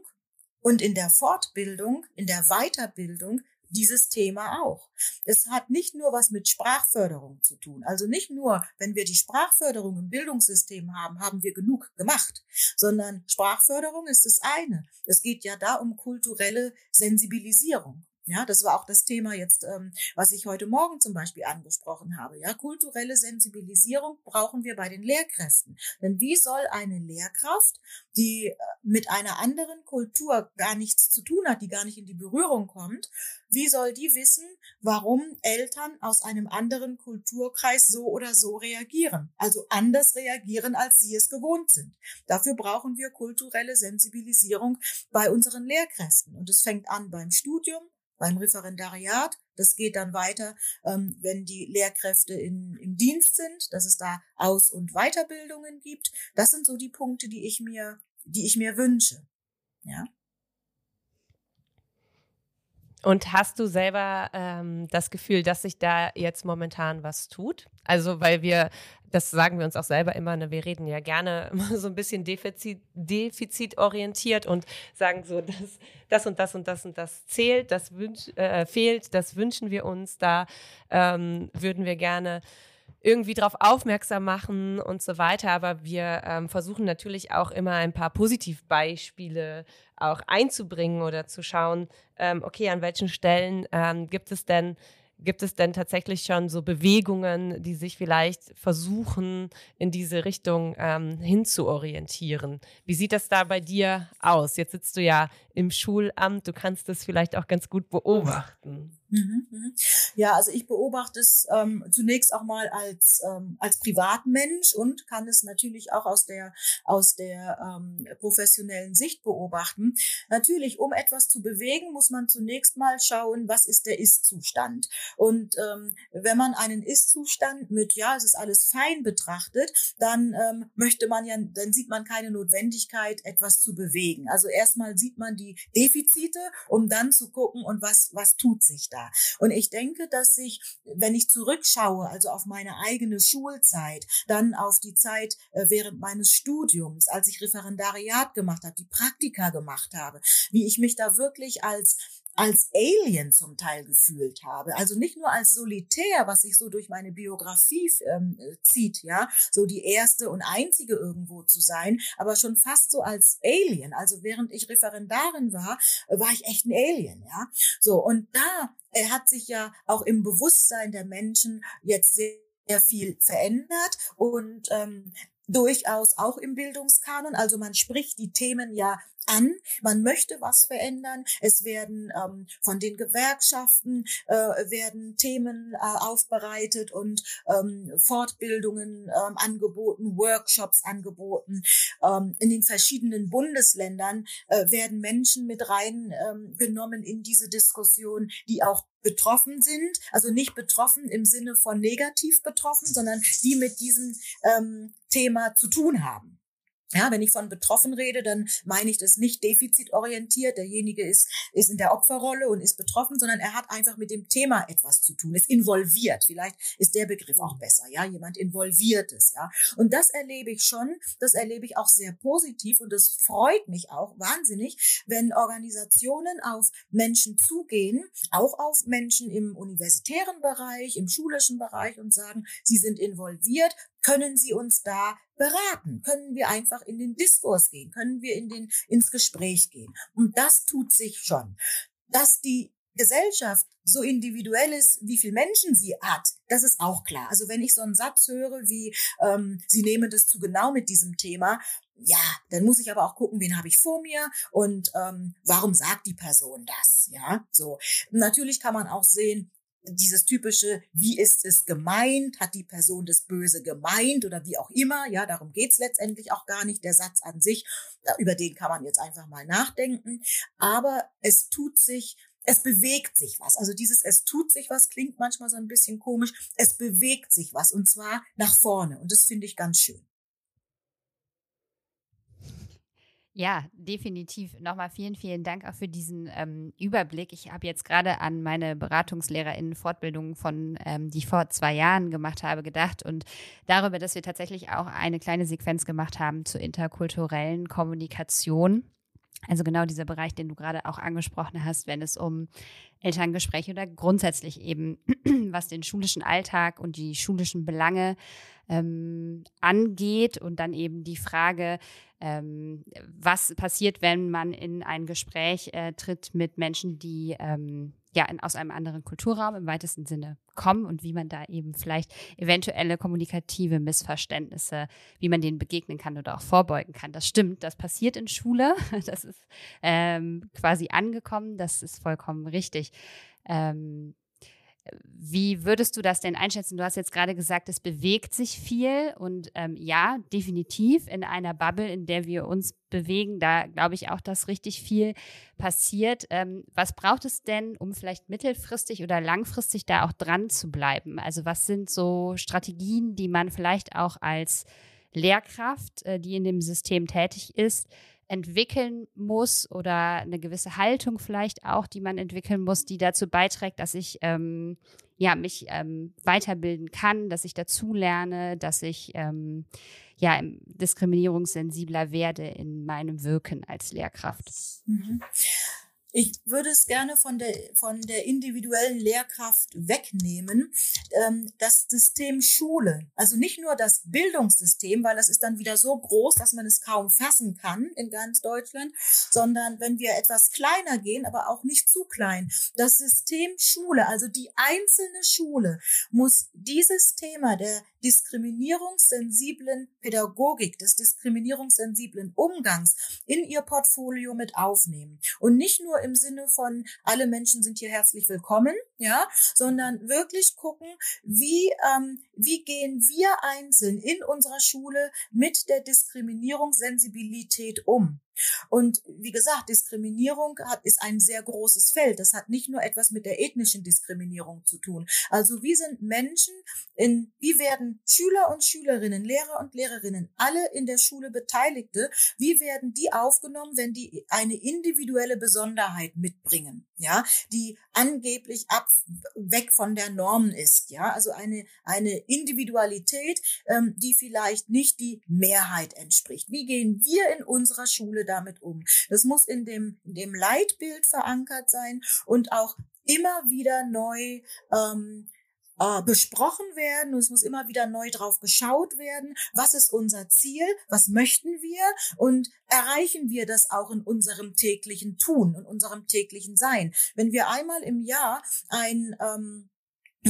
und in der Fortbildung, in der Weiterbildung dieses Thema auch. Es hat nicht nur was mit Sprachförderung zu tun. Also nicht nur, wenn wir die Sprachförderung im Bildungssystem haben, haben wir genug gemacht, sondern Sprachförderung ist das eine. Es geht ja da um kulturelle Sensibilisierung. Ja, das war auch das Thema jetzt, ähm, was ich heute Morgen zum Beispiel angesprochen habe. Ja, kulturelle Sensibilisierung brauchen wir bei den Lehrkräften. Denn wie soll eine Lehrkraft, die äh, mit einer anderen Kultur gar nichts zu tun hat, die gar nicht in die Berührung kommt, wie soll die wissen, warum Eltern aus einem anderen Kulturkreis so oder so reagieren? Also anders reagieren, als sie es gewohnt sind. Dafür brauchen wir kulturelle Sensibilisierung bei unseren Lehrkräften. Und es fängt an beim Studium, beim Referendariat. Das geht dann weiter, ähm, wenn die Lehrkräfte in, im Dienst sind, dass es da Aus- und Weiterbildungen gibt. Das sind so die Punkte, die ich mir, die ich mir wünsche. Ja. Und hast du selber ähm, das Gefühl, dass sich da jetzt momentan was tut? Also, weil wir, das sagen wir uns auch selber immer, ne, wir reden ja gerne so ein bisschen defizit, defizitorientiert und sagen so, das, das und das und das und das zählt, das wünsch, äh, fehlt, das wünschen wir uns, da ähm, würden wir gerne irgendwie darauf aufmerksam machen und so weiter. Aber wir ähm, versuchen natürlich auch immer ein paar Positivbeispiele auch einzubringen oder zu schauen, ähm, okay, an welchen Stellen ähm, gibt es denn Gibt es denn tatsächlich schon so Bewegungen, die sich vielleicht versuchen, in diese Richtung ähm, hinzuorientieren? Wie sieht das da bei dir aus? Jetzt sitzt du ja im Schulamt, du kannst das vielleicht auch ganz gut beobachten. Mhm, mhm. Ja, also ich beobachte es ähm, zunächst auch mal als ähm, als Privatmensch und kann es natürlich auch aus der aus der ähm, professionellen Sicht beobachten. Natürlich, um etwas zu bewegen, muss man zunächst mal schauen, was ist der Ist-Zustand. Und ähm, wenn man einen Ist-Zustand mit ja, es ist alles fein betrachtet, dann ähm, möchte man ja, dann sieht man keine Notwendigkeit, etwas zu bewegen. Also erstmal sieht man die Defizite, um dann zu gucken und was was tut sich da da. Und ich denke, dass sich, wenn ich zurückschaue, also auf meine eigene Schulzeit, dann auf die Zeit äh, während meines Studiums, als ich Referendariat gemacht habe, die Praktika gemacht habe, wie ich mich da wirklich als als Alien zum Teil gefühlt habe. Also nicht nur als Solitär, was sich so durch meine Biografie ähm, zieht, ja, so die erste und einzige irgendwo zu sein, aber schon fast so als Alien. Also während ich Referendarin war, war ich echt ein Alien, ja. So und da er hat sich ja auch im Bewusstsein der Menschen jetzt sehr viel verändert und ähm, durchaus auch im Bildungskanon. Also man spricht die Themen ja an, man möchte was verändern. Es werden ähm, von den Gewerkschaften äh, werden Themen äh, aufbereitet und ähm, Fortbildungen ähm, angeboten, Workshops angeboten. Ähm, in den verschiedenen Bundesländern äh, werden Menschen mit reingenommen ähm, in diese Diskussion, die auch betroffen sind, also nicht betroffen im Sinne von negativ betroffen, sondern die mit diesem ähm, Thema zu tun haben. Ja, wenn ich von betroffen rede, dann meine ich das nicht defizitorientiert. Derjenige ist, ist in der Opferrolle und ist betroffen, sondern er hat einfach mit dem Thema etwas zu tun, ist involviert. Vielleicht ist der Begriff auch besser. Ja, jemand involviert ist. Ja, und das erlebe ich schon. Das erlebe ich auch sehr positiv und das freut mich auch wahnsinnig, wenn Organisationen auf Menschen zugehen, auch auf Menschen im universitären Bereich, im schulischen Bereich und sagen, sie sind involviert, können Sie uns da beraten? Können wir einfach in den Diskurs gehen? Können wir in den, ins Gespräch gehen? Und das tut sich schon. Dass die Gesellschaft so individuell ist, wie viel Menschen sie hat, das ist auch klar. Also wenn ich so einen Satz höre wie, ähm, Sie nehmen das zu genau mit diesem Thema, ja, dann muss ich aber auch gucken, wen habe ich vor mir und ähm, warum sagt die Person das? Ja, so. Natürlich kann man auch sehen, dieses typische, wie ist es gemeint, hat die Person das Böse gemeint oder wie auch immer, ja, darum geht's letztendlich auch gar nicht, der Satz an sich, über den kann man jetzt einfach mal nachdenken, aber es tut sich, es bewegt sich was. Also dieses es tut sich was klingt manchmal so ein bisschen komisch, es bewegt sich was und zwar nach vorne. Und das finde ich ganz schön. Ja, definitiv. Nochmal vielen, vielen Dank auch für diesen ähm, Überblick. Ich habe jetzt gerade an meine BeratungslehrerInnen-Fortbildung von, ähm, die ich vor zwei Jahren gemacht habe, gedacht und darüber, dass wir tatsächlich auch eine kleine Sequenz gemacht haben zur interkulturellen Kommunikation. Also genau dieser Bereich, den du gerade auch angesprochen hast, wenn es um Elterngespräche oder grundsätzlich eben, was den schulischen Alltag und die schulischen Belange ähm, angeht und dann eben die Frage, ähm, was passiert, wenn man in ein Gespräch äh, tritt mit Menschen, die ähm, ja in, aus einem anderen Kulturraum im weitesten Sinne kommen und wie man da eben vielleicht eventuelle kommunikative Missverständnisse, wie man denen begegnen kann oder auch vorbeugen kann. Das stimmt, das passiert in Schule, das ist ähm, quasi angekommen, das ist vollkommen richtig. Ähm, wie würdest du das denn einschätzen? Du hast jetzt gerade gesagt, es bewegt sich viel und ähm, ja, definitiv in einer Bubble, in der wir uns bewegen, da glaube ich auch, dass richtig viel passiert. Ähm, was braucht es denn, um vielleicht mittelfristig oder langfristig da auch dran zu bleiben? Also was sind so Strategien, die man vielleicht auch als Lehrkraft, äh, die in dem System tätig ist, entwickeln muss oder eine gewisse Haltung vielleicht auch, die man entwickeln muss, die dazu beiträgt, dass ich ähm, ja mich ähm, weiterbilden kann, dass ich dazulerne, dass ich ähm, ja diskriminierungssensibler werde in meinem Wirken als Lehrkraft. Mhm. Ich würde es gerne von der, von der individuellen Lehrkraft wegnehmen. Ähm, das System Schule, also nicht nur das Bildungssystem, weil das ist dann wieder so groß, dass man es kaum fassen kann in ganz Deutschland, sondern wenn wir etwas kleiner gehen, aber auch nicht zu klein. Das System Schule, also die einzelne Schule, muss dieses Thema der diskriminierungssensiblen Pädagogik, des diskriminierungssensiblen Umgangs in ihr Portfolio mit aufnehmen. Und nicht nur im Sinne von, alle Menschen sind hier herzlich willkommen, ja, sondern wirklich gucken, wie, ähm, wie gehen wir einzeln in unserer Schule mit der Diskriminierungssensibilität um. Und wie gesagt, Diskriminierung hat, ist ein sehr großes Feld. Das hat nicht nur etwas mit der ethnischen Diskriminierung zu tun. Also wie sind Menschen in, wie werden Schüler und Schülerinnen, Lehrer und Lehrerinnen, alle in der Schule Beteiligte, wie werden die aufgenommen, wenn die eine individuelle Besonderheit mitbringen, ja, die angeblich ab, weg von der Norm ist, ja, also eine, eine Individualität, ähm, die vielleicht nicht die Mehrheit entspricht. Wie gehen wir in unserer Schule damit um? Das muss in dem, in dem Leitbild verankert sein und auch immer wieder neu ähm, äh, besprochen werden und es muss immer wieder neu drauf geschaut werden, was ist unser Ziel, was möchten wir und erreichen wir das auch in unserem täglichen Tun und unserem täglichen Sein. Wenn wir einmal im Jahr ein ähm,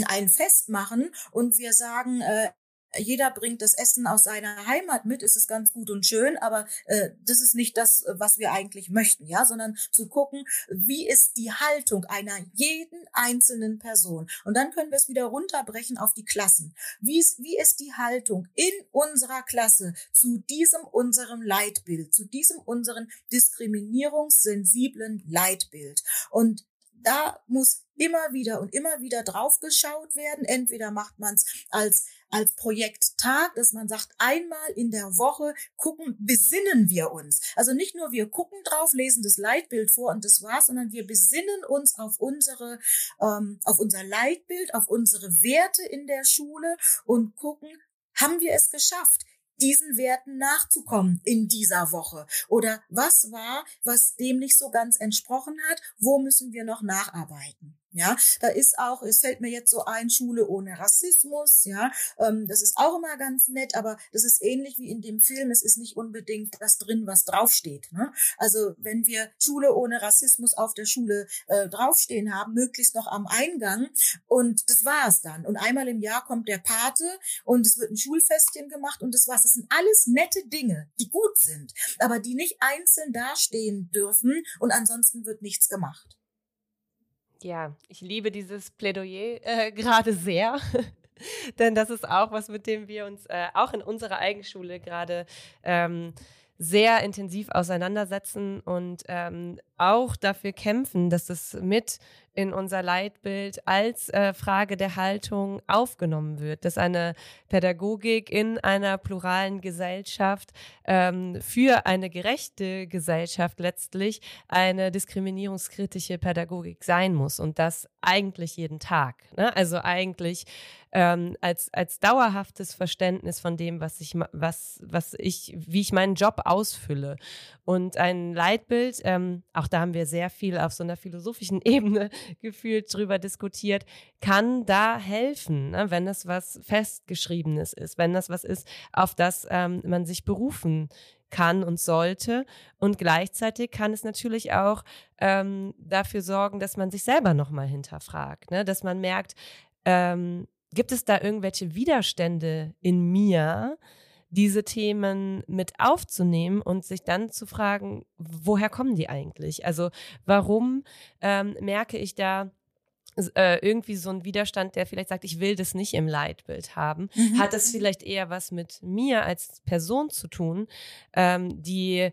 ein Fest machen und wir sagen, äh, jeder bringt das Essen aus seiner Heimat mit, ist es ganz gut und schön, aber äh, das ist nicht das, was wir eigentlich möchten, ja, sondern zu gucken, wie ist die Haltung einer jeden einzelnen Person. Und dann können wir es wieder runterbrechen auf die Klassen. Wie ist, wie ist die Haltung in unserer Klasse zu diesem unserem Leitbild, zu diesem unseren diskriminierungssensiblen Leitbild? Und da muss immer wieder und immer wieder drauf geschaut werden. Entweder macht man es als als Projekttag, dass man sagt, einmal in der Woche gucken, besinnen wir uns. Also nicht nur wir gucken drauf, lesen das Leitbild vor und das war's, sondern wir besinnen uns auf unsere, ähm, auf unser Leitbild, auf unsere Werte in der Schule und gucken, haben wir es geschafft? diesen Werten nachzukommen in dieser Woche? Oder was war, was dem nicht so ganz entsprochen hat? Wo müssen wir noch nacharbeiten? Ja, da ist auch, es fällt mir jetzt so ein, Schule ohne Rassismus, ja, ähm, das ist auch immer ganz nett, aber das ist ähnlich wie in dem Film, es ist nicht unbedingt das drin, was draufsteht. Ne? Also wenn wir Schule ohne Rassismus auf der Schule äh, draufstehen haben, möglichst noch am Eingang und das war es dann. Und einmal im Jahr kommt der Pate und es wird ein Schulfestchen gemacht und das war's. Das sind alles nette Dinge, die gut sind, aber die nicht einzeln dastehen dürfen und ansonsten wird nichts gemacht. Ja, ich liebe dieses Plädoyer äh, gerade sehr. Denn das ist auch was, mit dem wir uns äh, auch in unserer Eigenschule gerade ähm, sehr intensiv auseinandersetzen und ähm, auch dafür kämpfen, dass es mit in unser Leitbild als äh, Frage der Haltung aufgenommen wird, dass eine Pädagogik in einer pluralen Gesellschaft ähm, für eine gerechte Gesellschaft letztlich eine diskriminierungskritische Pädagogik sein muss. Und das eigentlich jeden Tag. Ne? Also eigentlich ähm, als, als dauerhaftes Verständnis von dem, was ich, was, was ich, wie ich meinen Job ausfülle. Und ein Leitbild, ähm, auch da haben wir sehr viel auf so einer philosophischen Ebene gefühlt drüber diskutiert, kann da helfen, ne? wenn das was Festgeschriebenes ist, wenn das was ist, auf das ähm, man sich berufen kann und sollte. Und gleichzeitig kann es natürlich auch ähm, dafür sorgen, dass man sich selber nochmal hinterfragt, ne? dass man merkt, ähm, gibt es da irgendwelche Widerstände in mir, diese Themen mit aufzunehmen und sich dann zu fragen, woher kommen die eigentlich? Also warum ähm, merke ich da, äh, irgendwie so ein Widerstand, der vielleicht sagt, ich will das nicht im Leitbild haben, mhm. hat das vielleicht eher was mit mir als Person zu tun, ähm, die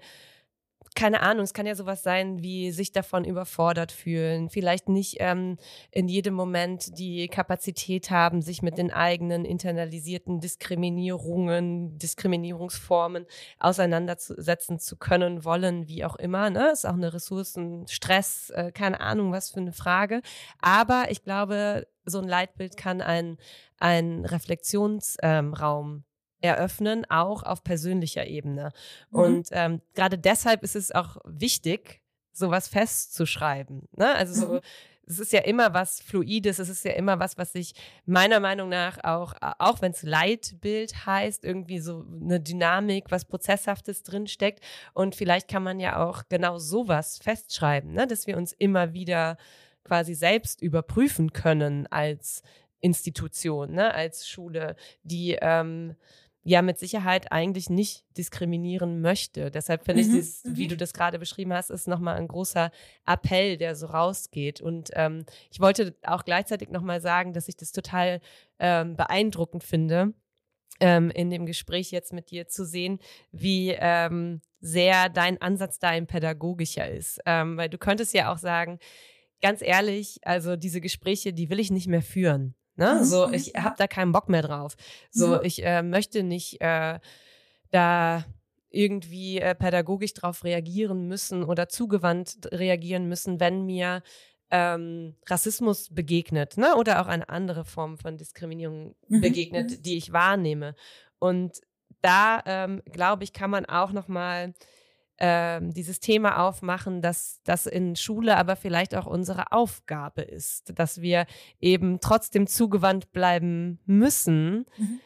keine Ahnung, es kann ja sowas sein, wie sich davon überfordert fühlen, vielleicht nicht ähm, in jedem Moment die Kapazität haben, sich mit den eigenen internalisierten Diskriminierungen, Diskriminierungsformen auseinandersetzen zu können, wollen, wie auch immer. Ne? Ist auch eine Ressourcen, Stress, äh, keine Ahnung, was für eine Frage. Aber ich glaube, so ein Leitbild kann ein, ein Reflexionsraum ähm, eröffnen, auch auf persönlicher Ebene. Mhm. Und ähm, gerade deshalb ist es auch wichtig, sowas festzuschreiben. Ne? Also so, mhm. es ist ja immer was Fluides, es ist ja immer was, was sich meiner Meinung nach auch, auch wenn es Leitbild heißt, irgendwie so eine Dynamik, was Prozesshaftes drinsteckt. Und vielleicht kann man ja auch genau sowas festschreiben, ne? dass wir uns immer wieder quasi selbst überprüfen können als Institution, ne? als Schule, die ähm, ja mit Sicherheit eigentlich nicht diskriminieren möchte. Deshalb finde mhm. ich, dieses, wie mhm. du das gerade beschrieben hast, ist nochmal ein großer Appell, der so rausgeht. Und ähm, ich wollte auch gleichzeitig nochmal sagen, dass ich das total ähm, beeindruckend finde, ähm, in dem Gespräch jetzt mit dir zu sehen, wie ähm, sehr dein Ansatz da ein pädagogischer ist. Ähm, weil du könntest ja auch sagen, ganz ehrlich, also diese Gespräche, die will ich nicht mehr führen. Ne? Mhm. So, ich habe da keinen Bock mehr drauf. So, mhm. ich äh, möchte nicht äh, da irgendwie äh, pädagogisch drauf reagieren müssen oder zugewandt reagieren müssen, wenn mir ähm, Rassismus begegnet, ne? Oder auch eine andere Form von Diskriminierung mhm. begegnet, mhm. die ich wahrnehme. Und da ähm, glaube ich, kann man auch noch mal ähm, dieses Thema aufmachen, dass das in Schule aber vielleicht auch unsere Aufgabe ist, dass wir eben trotzdem zugewandt bleiben müssen. Mhm.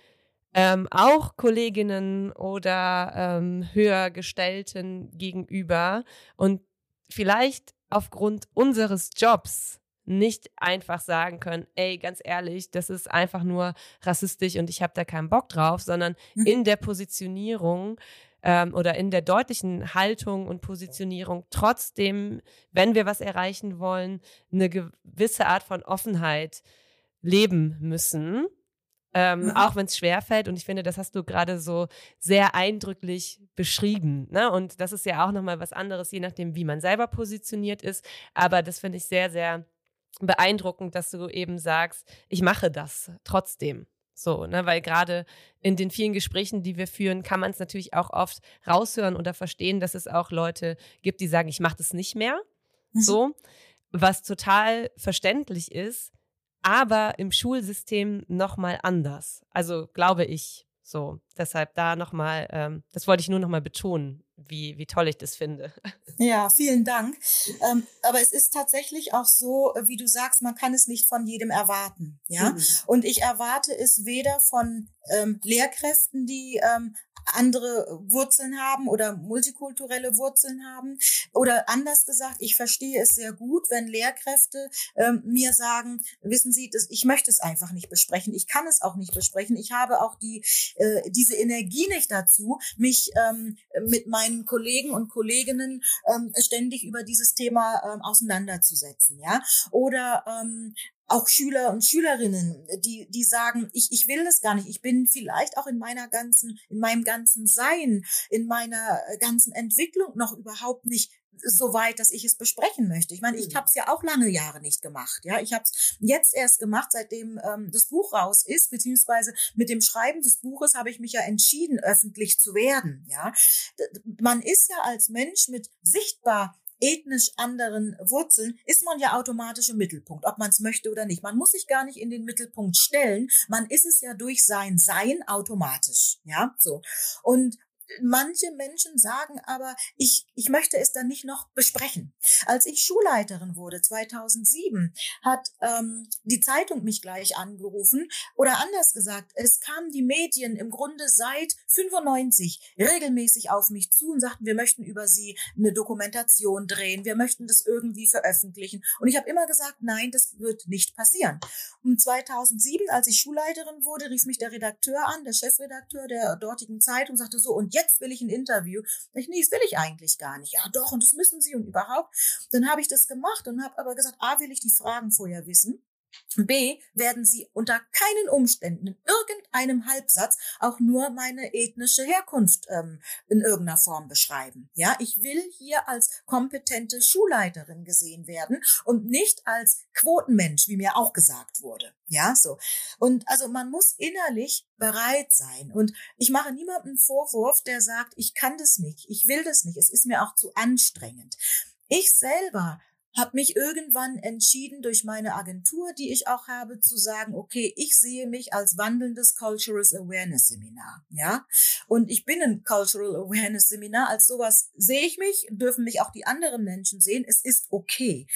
Ähm, auch Kolleginnen oder ähm, Höhergestellten gegenüber und vielleicht aufgrund unseres Jobs nicht einfach sagen können, ey, ganz ehrlich, das ist einfach nur rassistisch und ich habe da keinen Bock drauf, sondern mhm. in der Positionierung ähm, oder in der deutlichen Haltung und Positionierung trotzdem, wenn wir was erreichen wollen, eine gewisse Art von Offenheit leben müssen. Ähm, mhm. Auch wenn es schwerfällt. Und ich finde, das hast du gerade so sehr eindrücklich beschrieben. Ne? Und das ist ja auch nochmal was anderes, je nachdem, wie man selber positioniert ist. Aber das finde ich sehr, sehr beeindruckend, dass du eben sagst, ich mache das trotzdem. So, ne, weil gerade in den vielen Gesprächen, die wir führen, kann man es natürlich auch oft raushören oder verstehen, dass es auch Leute gibt, die sagen, ich mache das nicht mehr. Mhm. So, was total verständlich ist, aber im Schulsystem nochmal anders. Also glaube ich so. Deshalb da nochmal, ähm, das wollte ich nur nochmal betonen, wie, wie toll ich das finde. Ja, vielen Dank. Ähm, aber es ist tatsächlich auch so, wie du sagst, man kann es nicht von jedem erwarten. Ja. Mhm. Und ich erwarte es weder von ähm, Lehrkräften, die ähm, andere Wurzeln haben oder multikulturelle Wurzeln haben. Oder anders gesagt, ich verstehe es sehr gut, wenn Lehrkräfte ähm, mir sagen, wissen Sie, das, ich möchte es einfach nicht besprechen. Ich kann es auch nicht besprechen. Ich habe auch die, äh, diese Energie nicht dazu, mich ähm, mit meinen Kollegen und Kolleginnen ähm, ständig über dieses Thema ähm, auseinanderzusetzen. Ja? Oder ähm, auch Schüler und Schülerinnen, die, die sagen, ich, ich will das gar nicht. Ich bin vielleicht auch in meiner ganzen, in meinem ganzen Sein, in meiner äh, ganzen Entwicklung noch überhaupt nicht so weit, dass ich es besprechen möchte. Ich meine, ich mhm. habe es ja auch lange Jahre nicht gemacht. Ja, ich habe es jetzt erst gemacht, seitdem ähm, das Buch raus ist, beziehungsweise mit dem Schreiben des Buches habe ich mich ja entschieden, öffentlich zu werden. Ja, man ist ja als Mensch mit sichtbar ethnisch anderen Wurzeln, ist man ja automatisch im Mittelpunkt, ob man es möchte oder nicht. Man muss sich gar nicht in den Mittelpunkt stellen. Man ist es ja durch sein Sein automatisch. Ja, so. Und manche Menschen sagen aber, ich, ich möchte es dann nicht noch besprechen. Als ich Schulleiterin wurde, 2007, hat ähm, die Zeitung mich gleich angerufen oder anders gesagt, es kamen die Medien im Grunde seit 95 regelmäßig auf mich zu und sagten, wir möchten über sie eine Dokumentation drehen, wir möchten das irgendwie veröffentlichen. Und ich habe immer gesagt, nein, das wird nicht passieren. Und 2007, als ich Schulleiterin wurde, rief mich der Redakteur an, der Chefredakteur der dortigen Zeitung, sagte so, und jetzt will ich ein Interview. Ich, nee, das will ich eigentlich gar nicht. Ja, doch, und das müssen Sie und überhaupt. Dann habe ich das gemacht und habe aber gesagt, A, will ich die Fragen vorher wissen. B, werden Sie unter keinen Umständen in irgendeinem Halbsatz auch nur meine ethnische Herkunft ähm, in irgendeiner Form beschreiben. Ja, ich will hier als kompetente Schulleiterin gesehen werden und nicht als Quotenmensch, wie mir auch gesagt wurde. Ja, so. Und also man muss innerlich bereit sein. Und ich mache niemandem Vorwurf, der sagt, ich kann das nicht, ich will das nicht, es ist mir auch zu anstrengend. Ich selber habe mich irgendwann entschieden durch meine Agentur, die ich auch habe, zu sagen, okay, ich sehe mich als wandelndes Cultural Awareness Seminar, ja? Und ich bin ein Cultural Awareness Seminar, als sowas sehe ich mich, dürfen mich auch die anderen Menschen sehen, es ist okay.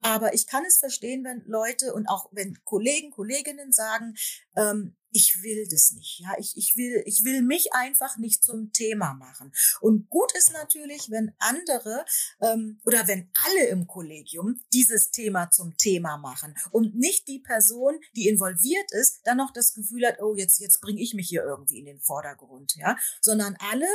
Aber ich kann es verstehen, wenn Leute und auch wenn Kollegen, Kolleginnen sagen, ähm, ich will das nicht. Ja, ich, ich will, ich will mich einfach nicht zum Thema machen. Und gut ist natürlich, wenn andere ähm, oder wenn alle im Kollegium dieses Thema zum Thema machen und nicht die Person, die involviert ist, dann noch das Gefühl hat, oh, jetzt, jetzt bringe ich mich hier irgendwie in den Vordergrund, ja, sondern alle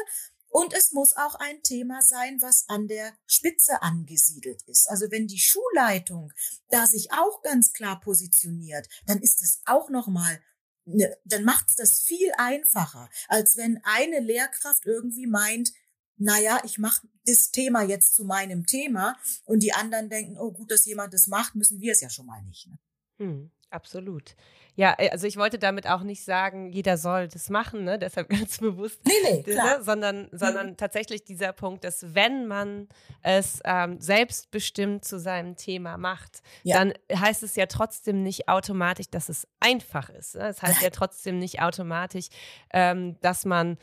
und es muss auch ein Thema sein, was an der Spitze angesiedelt ist. Also wenn die Schulleitung da sich auch ganz klar positioniert, dann ist es auch nochmal ne, dann macht es das viel einfacher, als wenn eine Lehrkraft irgendwie meint, naja, ich mache das Thema jetzt zu meinem Thema und die anderen denken, oh gut, dass jemand das macht, müssen wir es ja schon mal nicht. Ne? Hm, absolut. Ja, äh, also ich wollte damit auch nicht sagen, jeder soll das machen, ne? deshalb ganz bewusst. Nee, nee, klar. Ne? Sondern, sondern mhm. tatsächlich dieser Punkt, dass wenn man es ähm, selbstbestimmt zu seinem Thema macht, ja. dann heißt es ja trotzdem nicht automatisch, dass es einfach ist. Ne? Es heißt ja trotzdem nicht automatisch, ähm, dass man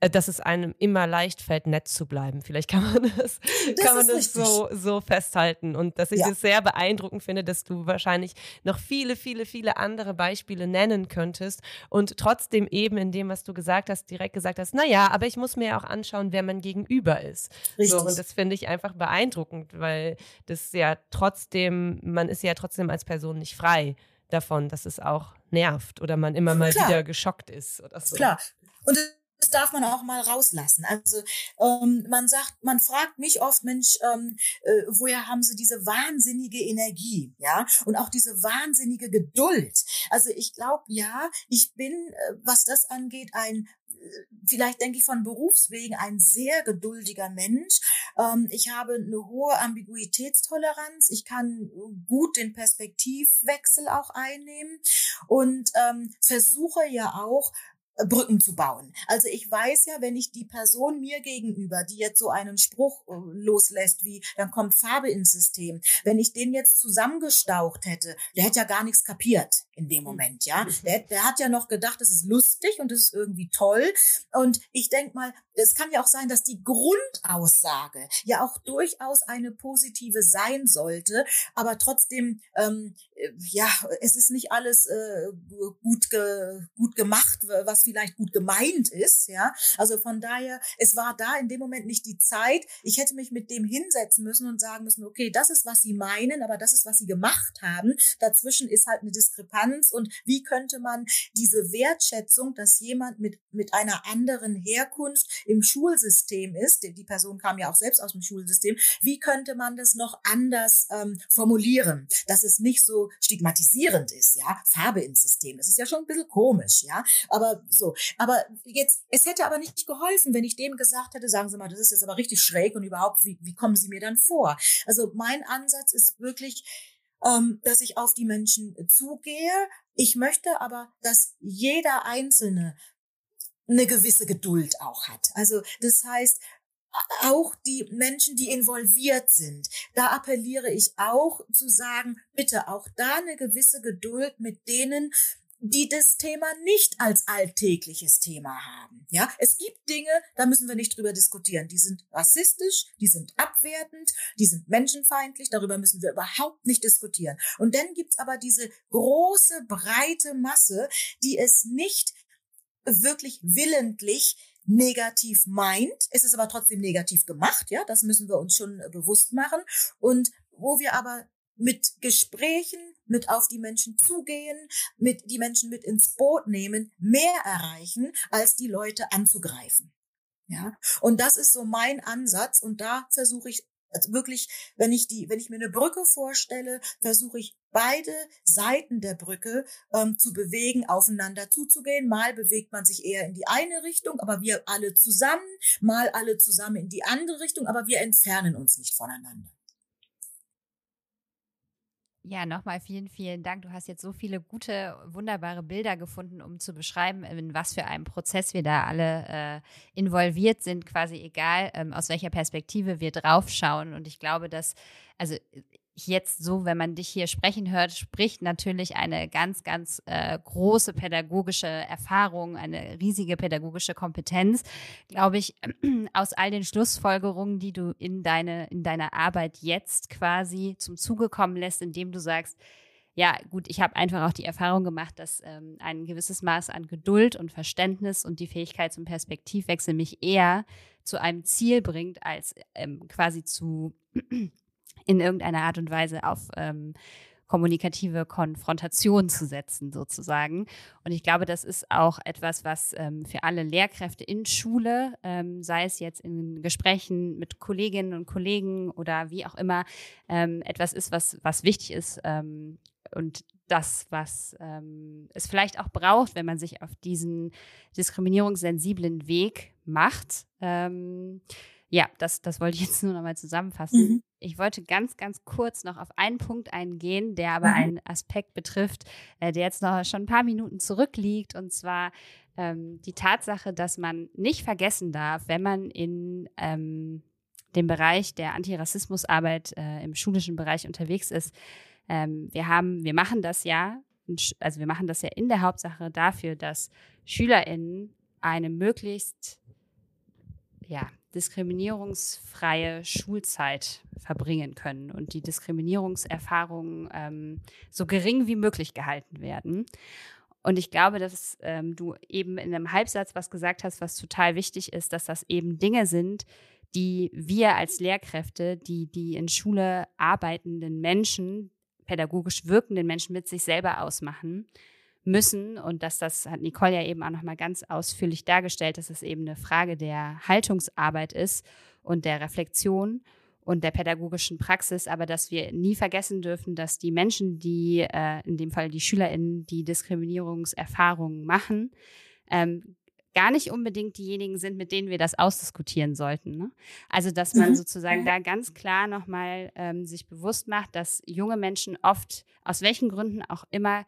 dass es einem immer leicht fällt, nett zu bleiben. Vielleicht kann man das, das kann man das so, so festhalten. Und dass ich ja. es sehr beeindruckend finde, dass du wahrscheinlich noch viele, viele, viele andere Beispiele nennen könntest und trotzdem eben in dem, was du gesagt hast, direkt gesagt hast, na ja, aber ich muss mir ja auch anschauen, wer man gegenüber ist. Richtig. So, und das finde ich einfach beeindruckend, weil das ja trotzdem, man ist ja trotzdem als Person nicht frei davon, dass es auch nervt oder man immer mal Klar. wieder geschockt ist oder so. Klar. Und das darf man auch mal rauslassen. Also ähm, man sagt, man fragt mich oft, Mensch, ähm, äh, woher haben Sie diese wahnsinnige Energie, ja, und auch diese wahnsinnige Geduld. Also ich glaube, ja, ich bin, äh, was das angeht, ein äh, vielleicht denke ich von Berufswegen ein sehr geduldiger Mensch. Ähm, ich habe eine hohe Ambiguitätstoleranz. Ich kann gut den Perspektivwechsel auch einnehmen und ähm, versuche ja auch Brücken zu bauen. Also ich weiß ja, wenn ich die Person mir gegenüber, die jetzt so einen Spruch äh, loslässt, wie dann kommt Farbe ins System, wenn ich den jetzt zusammengestaucht hätte, der hätte ja gar nichts kapiert in dem hm. Moment, ja. Der, der hat ja noch gedacht, das ist lustig und das ist irgendwie toll. Und ich denke mal, es kann ja auch sein, dass die Grundaussage ja auch durchaus eine positive sein sollte, aber trotzdem, ähm, äh, ja, es ist nicht alles äh, gut, ge, gut gemacht, was vielleicht gut gemeint ist, ja. Also von daher, es war da in dem Moment nicht die Zeit. Ich hätte mich mit dem hinsetzen müssen und sagen müssen, okay, das ist, was sie meinen, aber das ist, was sie gemacht haben. Dazwischen ist halt eine Diskrepanz und wie könnte man diese Wertschätzung, dass jemand mit, mit einer anderen Herkunft im Schulsystem ist, die Person kam ja auch selbst aus dem Schulsystem, wie könnte man das noch anders ähm, formulieren, dass es nicht so stigmatisierend ist, ja, Farbe ins System. Das ist ja schon ein bisschen komisch, ja, aber so. Aber jetzt, es hätte aber nicht geholfen, wenn ich dem gesagt hätte, sagen Sie mal, das ist jetzt aber richtig schräg und überhaupt, wie, wie kommen Sie mir dann vor? Also mein Ansatz ist wirklich, ähm, dass ich auf die Menschen zugehe. Ich möchte aber, dass jeder Einzelne eine gewisse Geduld auch hat. Also das heißt, auch die Menschen, die involviert sind. Da appelliere ich auch zu sagen, bitte auch da eine gewisse Geduld mit denen, die das Thema nicht als alltägliches Thema haben. Ja, es gibt Dinge, da müssen wir nicht drüber diskutieren. Die sind rassistisch, die sind abwertend, die sind menschenfeindlich. Darüber müssen wir überhaupt nicht diskutieren. Und dann gibt's aber diese große, breite Masse, die es nicht wirklich willentlich negativ meint. Es ist aber trotzdem negativ gemacht. Ja, das müssen wir uns schon bewusst machen. Und wo wir aber mit Gesprächen, mit auf die Menschen zugehen, mit die Menschen mit ins Boot nehmen, mehr erreichen, als die Leute anzugreifen. Ja, und das ist so mein Ansatz und da versuche ich also wirklich, wenn ich die, wenn ich mir eine Brücke vorstelle, versuche ich beide Seiten der Brücke ähm, zu bewegen, aufeinander zuzugehen. Mal bewegt man sich eher in die eine Richtung, aber wir alle zusammen, mal alle zusammen in die andere Richtung, aber wir entfernen uns nicht voneinander. Ja, nochmal vielen, vielen Dank. Du hast jetzt so viele gute, wunderbare Bilder gefunden, um zu beschreiben, in was für einem Prozess wir da alle äh, involviert sind, quasi egal, ähm, aus welcher Perspektive wir draufschauen. Und ich glaube, dass, also jetzt so, wenn man dich hier sprechen hört, spricht natürlich eine ganz, ganz äh, große pädagogische Erfahrung, eine riesige pädagogische Kompetenz, glaube ich, aus all den Schlussfolgerungen, die du in deine, in deiner Arbeit jetzt quasi zum Zuge kommen lässt, indem du sagst, ja, gut, ich habe einfach auch die Erfahrung gemacht, dass ähm, ein gewisses Maß an Geduld und Verständnis und die Fähigkeit zum Perspektivwechsel mich eher zu einem Ziel bringt, als ähm, quasi zu in irgendeiner Art und Weise auf ähm, kommunikative Konfrontation zu setzen, sozusagen. Und ich glaube, das ist auch etwas, was ähm, für alle Lehrkräfte in Schule, ähm, sei es jetzt in Gesprächen mit Kolleginnen und Kollegen oder wie auch immer, ähm, etwas ist, was, was wichtig ist ähm, und das, was ähm, es vielleicht auch braucht, wenn man sich auf diesen diskriminierungssensiblen Weg macht. Ja, das, das wollte ich jetzt nur nochmal zusammenfassen. Mhm. Ich wollte ganz, ganz kurz noch auf einen Punkt eingehen, der aber mhm. einen Aspekt betrifft, äh, der jetzt noch schon ein paar Minuten zurückliegt, und zwar ähm, die Tatsache, dass man nicht vergessen darf, wenn man in ähm, dem Bereich der Antirassismusarbeit äh, im schulischen Bereich unterwegs ist. Ähm, wir haben, wir machen das ja, also wir machen das ja in der Hauptsache dafür, dass SchülerInnen eine möglichst ja, diskriminierungsfreie Schulzeit verbringen können und die Diskriminierungserfahrungen ähm, so gering wie möglich gehalten werden. Und ich glaube, dass ähm, du eben in einem Halbsatz was gesagt hast, was total wichtig ist, dass das eben Dinge sind, die wir als Lehrkräfte, die die in Schule arbeitenden Menschen, pädagogisch wirkenden Menschen mit sich selber ausmachen müssen. Und dass das hat Nicole ja eben auch nochmal ganz ausführlich dargestellt, dass es eben eine Frage der Haltungsarbeit ist und der Reflexion und der pädagogischen Praxis, aber dass wir nie vergessen dürfen, dass die Menschen, die äh, in dem Fall die SchülerInnen, die Diskriminierungserfahrungen machen, ähm, gar nicht unbedingt diejenigen sind, mit denen wir das ausdiskutieren sollten. Ne? Also, dass man mhm. sozusagen da ganz klar nochmal ähm, sich bewusst macht, dass junge Menschen oft, aus welchen Gründen auch immer,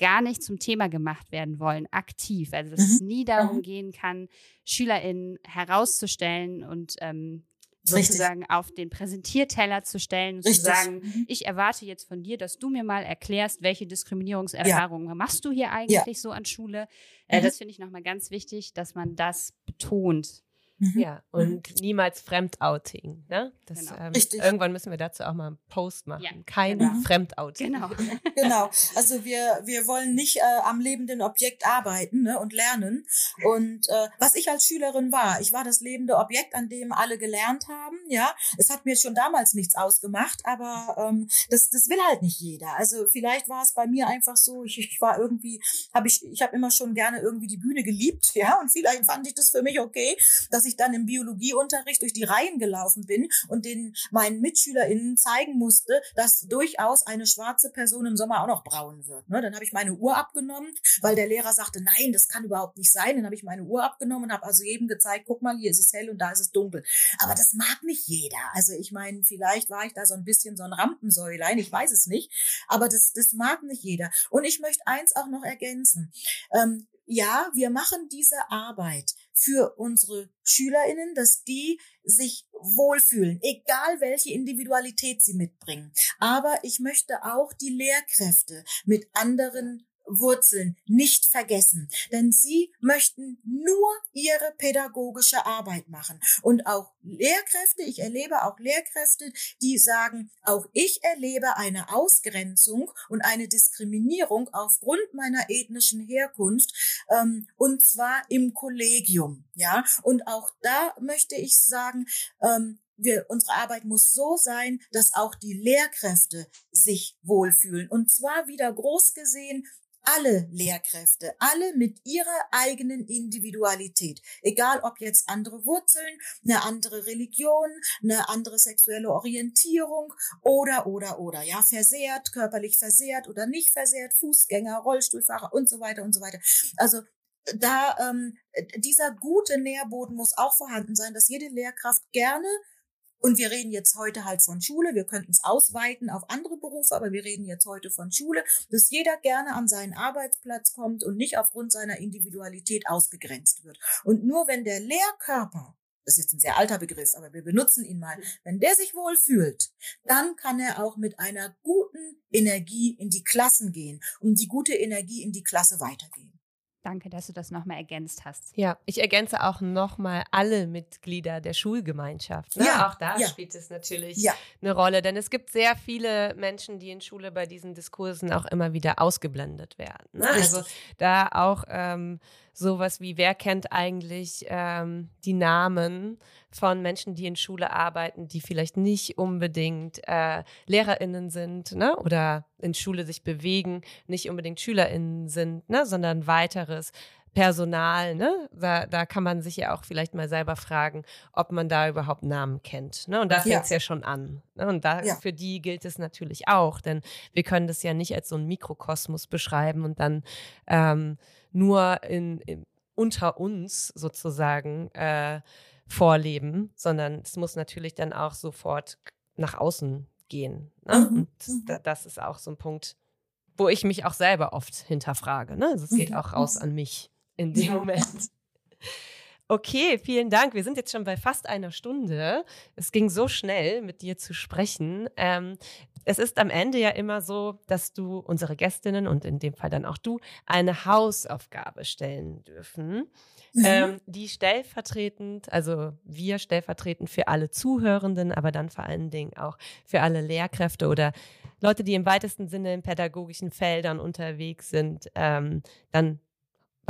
gar nicht zum Thema gemacht werden wollen, aktiv. Also dass mhm. es nie darum mhm. gehen kann, SchülerInnen herauszustellen und ähm, sozusagen Richtig. auf den Präsentierteller zu stellen und Richtig. zu sagen, mhm. ich erwarte jetzt von dir, dass du mir mal erklärst, welche Diskriminierungserfahrungen ja. machst du hier eigentlich ja. so an Schule. Äh, mhm. Das finde ich nochmal ganz wichtig, dass man das betont. Mhm. Ja, und mhm. niemals Fremdouting. Ne? Das, genau. ähm, irgendwann müssen wir dazu auch mal einen Post machen. Ja, Kein genau. Fremdouting. Genau. genau. Also wir, wir wollen nicht äh, am lebenden Objekt arbeiten ne, und lernen. Und äh, was ich als Schülerin war, ich war das lebende Objekt, an dem alle gelernt haben. Ja, es hat mir schon damals nichts ausgemacht, aber ähm, das, das will halt nicht jeder. Also vielleicht war es bei mir einfach so, ich, ich war irgendwie, habe ich, ich habe immer schon gerne irgendwie die Bühne geliebt, ja, und vielleicht fand ich das für mich okay, dass ich ich dann im Biologieunterricht durch die Reihen gelaufen bin und den meinen MitschülerInnen zeigen musste, dass durchaus eine schwarze Person im Sommer auch noch braun wird. Ne? Dann habe ich meine Uhr abgenommen, weil der Lehrer sagte, nein, das kann überhaupt nicht sein. Dann habe ich meine Uhr abgenommen und habe also jedem gezeigt, guck mal, hier ist es hell und da ist es dunkel. Aber das mag nicht jeder. Also ich meine, vielleicht war ich da so ein bisschen so ein Rampensäulein, ich weiß es nicht. Aber das, das mag nicht jeder. Und ich möchte eins auch noch ergänzen. Ähm, ja, wir machen diese Arbeit für unsere SchülerInnen, dass die sich wohlfühlen, egal welche Individualität sie mitbringen. Aber ich möchte auch die Lehrkräfte mit anderen Wurzeln nicht vergessen, denn sie möchten nur ihre pädagogische Arbeit machen. Und auch Lehrkräfte, ich erlebe auch Lehrkräfte, die sagen, auch ich erlebe eine Ausgrenzung und eine Diskriminierung aufgrund meiner ethnischen Herkunft, ähm, und zwar im Kollegium, ja. Und auch da möchte ich sagen, ähm, wir, unsere Arbeit muss so sein, dass auch die Lehrkräfte sich wohlfühlen. Und zwar wieder groß gesehen, alle Lehrkräfte, alle mit ihrer eigenen Individualität, egal ob jetzt andere Wurzeln, eine andere Religion, eine andere sexuelle Orientierung oder, oder, oder, ja, versehrt, körperlich versehrt oder nicht versehrt, Fußgänger, Rollstuhlfahrer und so weiter und so weiter. Also da ähm, dieser gute Nährboden muss auch vorhanden sein, dass jede Lehrkraft gerne und wir reden jetzt heute halt von Schule. Wir könnten es ausweiten auf andere Berufe, aber wir reden jetzt heute von Schule, dass jeder gerne an seinen Arbeitsplatz kommt und nicht aufgrund seiner Individualität ausgegrenzt wird. Und nur wenn der Lehrkörper das ist jetzt ein sehr alter Begriff, aber wir benutzen ihn mal. Wenn der sich wohl fühlt, dann kann er auch mit einer guten Energie in die Klassen gehen und die gute Energie in die Klasse weitergehen. Danke, dass du das nochmal ergänzt hast. Ja, ich ergänze auch nochmal alle Mitglieder der Schulgemeinschaft. Ne? Ja, auch da ja. spielt es natürlich ja. eine Rolle, denn es gibt sehr viele Menschen, die in Schule bei diesen Diskursen auch immer wieder ausgeblendet werden. Ne? Also da auch ähm, sowas wie, wer kennt eigentlich ähm, die Namen von Menschen, die in Schule arbeiten, die vielleicht nicht unbedingt äh, LehrerInnen sind ne? oder in Schule sich bewegen, nicht unbedingt SchülerInnen sind, ne? sondern weiteres Personal, ne? Da, da kann man sich ja auch vielleicht mal selber fragen, ob man da überhaupt Namen kennt. Ne? Und da fängt es ja. ja. schon an. Ne? Und da, ja. für die gilt es natürlich auch, denn wir können das ja nicht als so ein Mikrokosmos beschreiben und dann ähm, nur in, in, unter uns sozusagen äh, vorleben, sondern es muss natürlich dann auch sofort nach außen gehen. Ne? Mhm. Und mhm. da, das ist auch so ein Punkt, wo ich mich auch selber oft hinterfrage. Ne? Also es geht auch raus an mich in dem Moment. Okay, vielen Dank. Wir sind jetzt schon bei fast einer Stunde. Es ging so schnell, mit dir zu sprechen. Ähm, es ist am Ende ja immer so, dass du unsere Gästinnen und in dem Fall dann auch du eine Hausaufgabe stellen dürfen, mhm. ähm, die stellvertretend, also wir stellvertretend für alle Zuhörenden, aber dann vor allen Dingen auch für alle Lehrkräfte oder Leute, die im weitesten Sinne in pädagogischen Feldern unterwegs sind, ähm, dann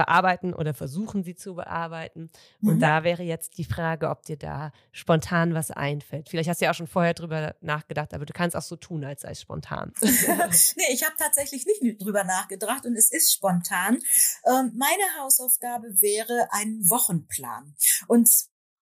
bearbeiten oder versuchen sie zu bearbeiten. Und mhm. da wäre jetzt die Frage, ob dir da spontan was einfällt. Vielleicht hast du ja auch schon vorher drüber nachgedacht, aber du kannst auch so tun, als sei es spontan. nee, ich habe tatsächlich nicht drüber nachgedacht und es ist spontan. Ähm, meine Hausaufgabe wäre ein Wochenplan. Und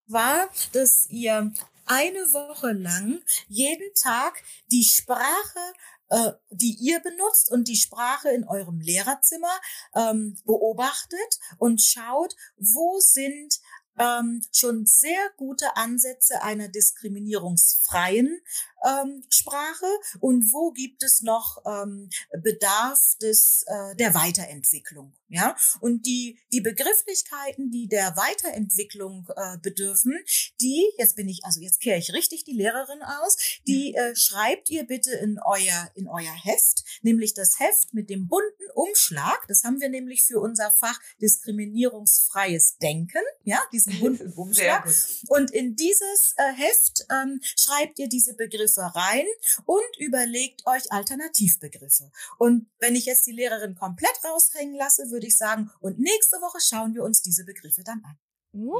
zwar, dass ihr eine Woche lang jeden Tag die Sprache äh, die ihr benutzt und die Sprache in eurem Lehrerzimmer ähm, beobachtet und schaut, wo sind ähm, schon sehr gute Ansätze einer diskriminierungsfreien ähm, Sprache? Und wo gibt es noch ähm, Bedarf des äh, der Weiterentwicklung ja? Und die die Begrifflichkeiten die der Weiterentwicklung äh, bedürfen die jetzt bin ich also jetzt kehre ich richtig die Lehrerin aus die äh, schreibt ihr bitte in euer in euer Heft nämlich das Heft mit dem bunten Umschlag. Das haben wir nämlich für unser Fach diskriminierungsfreies Denken ja diesen bunten Umschlag. und in dieses äh, Heft ähm, schreibt ihr diese Begriffe Begriffe rein und überlegt euch Alternativbegriffe. Und wenn ich jetzt die Lehrerin komplett raushängen lasse, würde ich sagen, und nächste Woche schauen wir uns diese Begriffe dann an.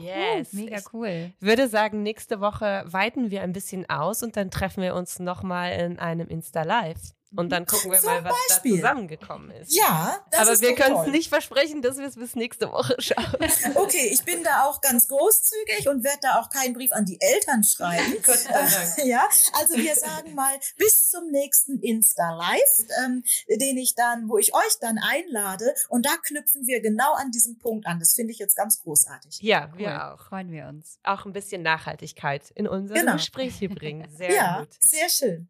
Yes, mega cool. Ich würde sagen, nächste Woche weiten wir ein bisschen aus und dann treffen wir uns nochmal in einem Insta Live. Und dann gucken wir Zum mal, was Beispiel. da zusammengekommen ist. Ja, das Aber ist wir können es nicht versprechen, dass wir es bis nächste Woche schaffen. Okay, ich bin da auch ganz großzügig und werde da auch keinen Brief an die Eltern schreiben. Gott sei Dank. ja, also wir sagen mal bis zum nächsten Insta Live, ähm, den ich dann, wo ich euch dann einlade. Und da knüpfen wir genau an diesem Punkt an. Das finde ich jetzt ganz großartig. Ja, cool. wir auch. Freuen wir uns. Auch ein bisschen Nachhaltigkeit in unsere genau. Gespräche bringen. Sehr ja, gut. Sehr schön.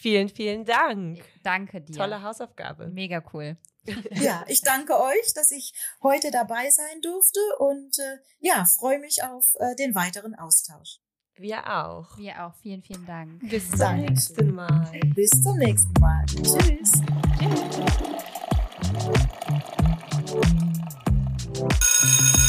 Vielen, vielen Dank. Danke dir. Tolle Hausaufgabe. Mega cool. ja, ich danke euch, dass ich heute dabei sein durfte und äh, ja, freue mich auf äh, den weiteren Austausch. Wir auch. Wir auch. Vielen, vielen Dank. Bis zum nächsten Mal. Bis zum nächsten Mal. Tschüss. Tschüss. Thank you.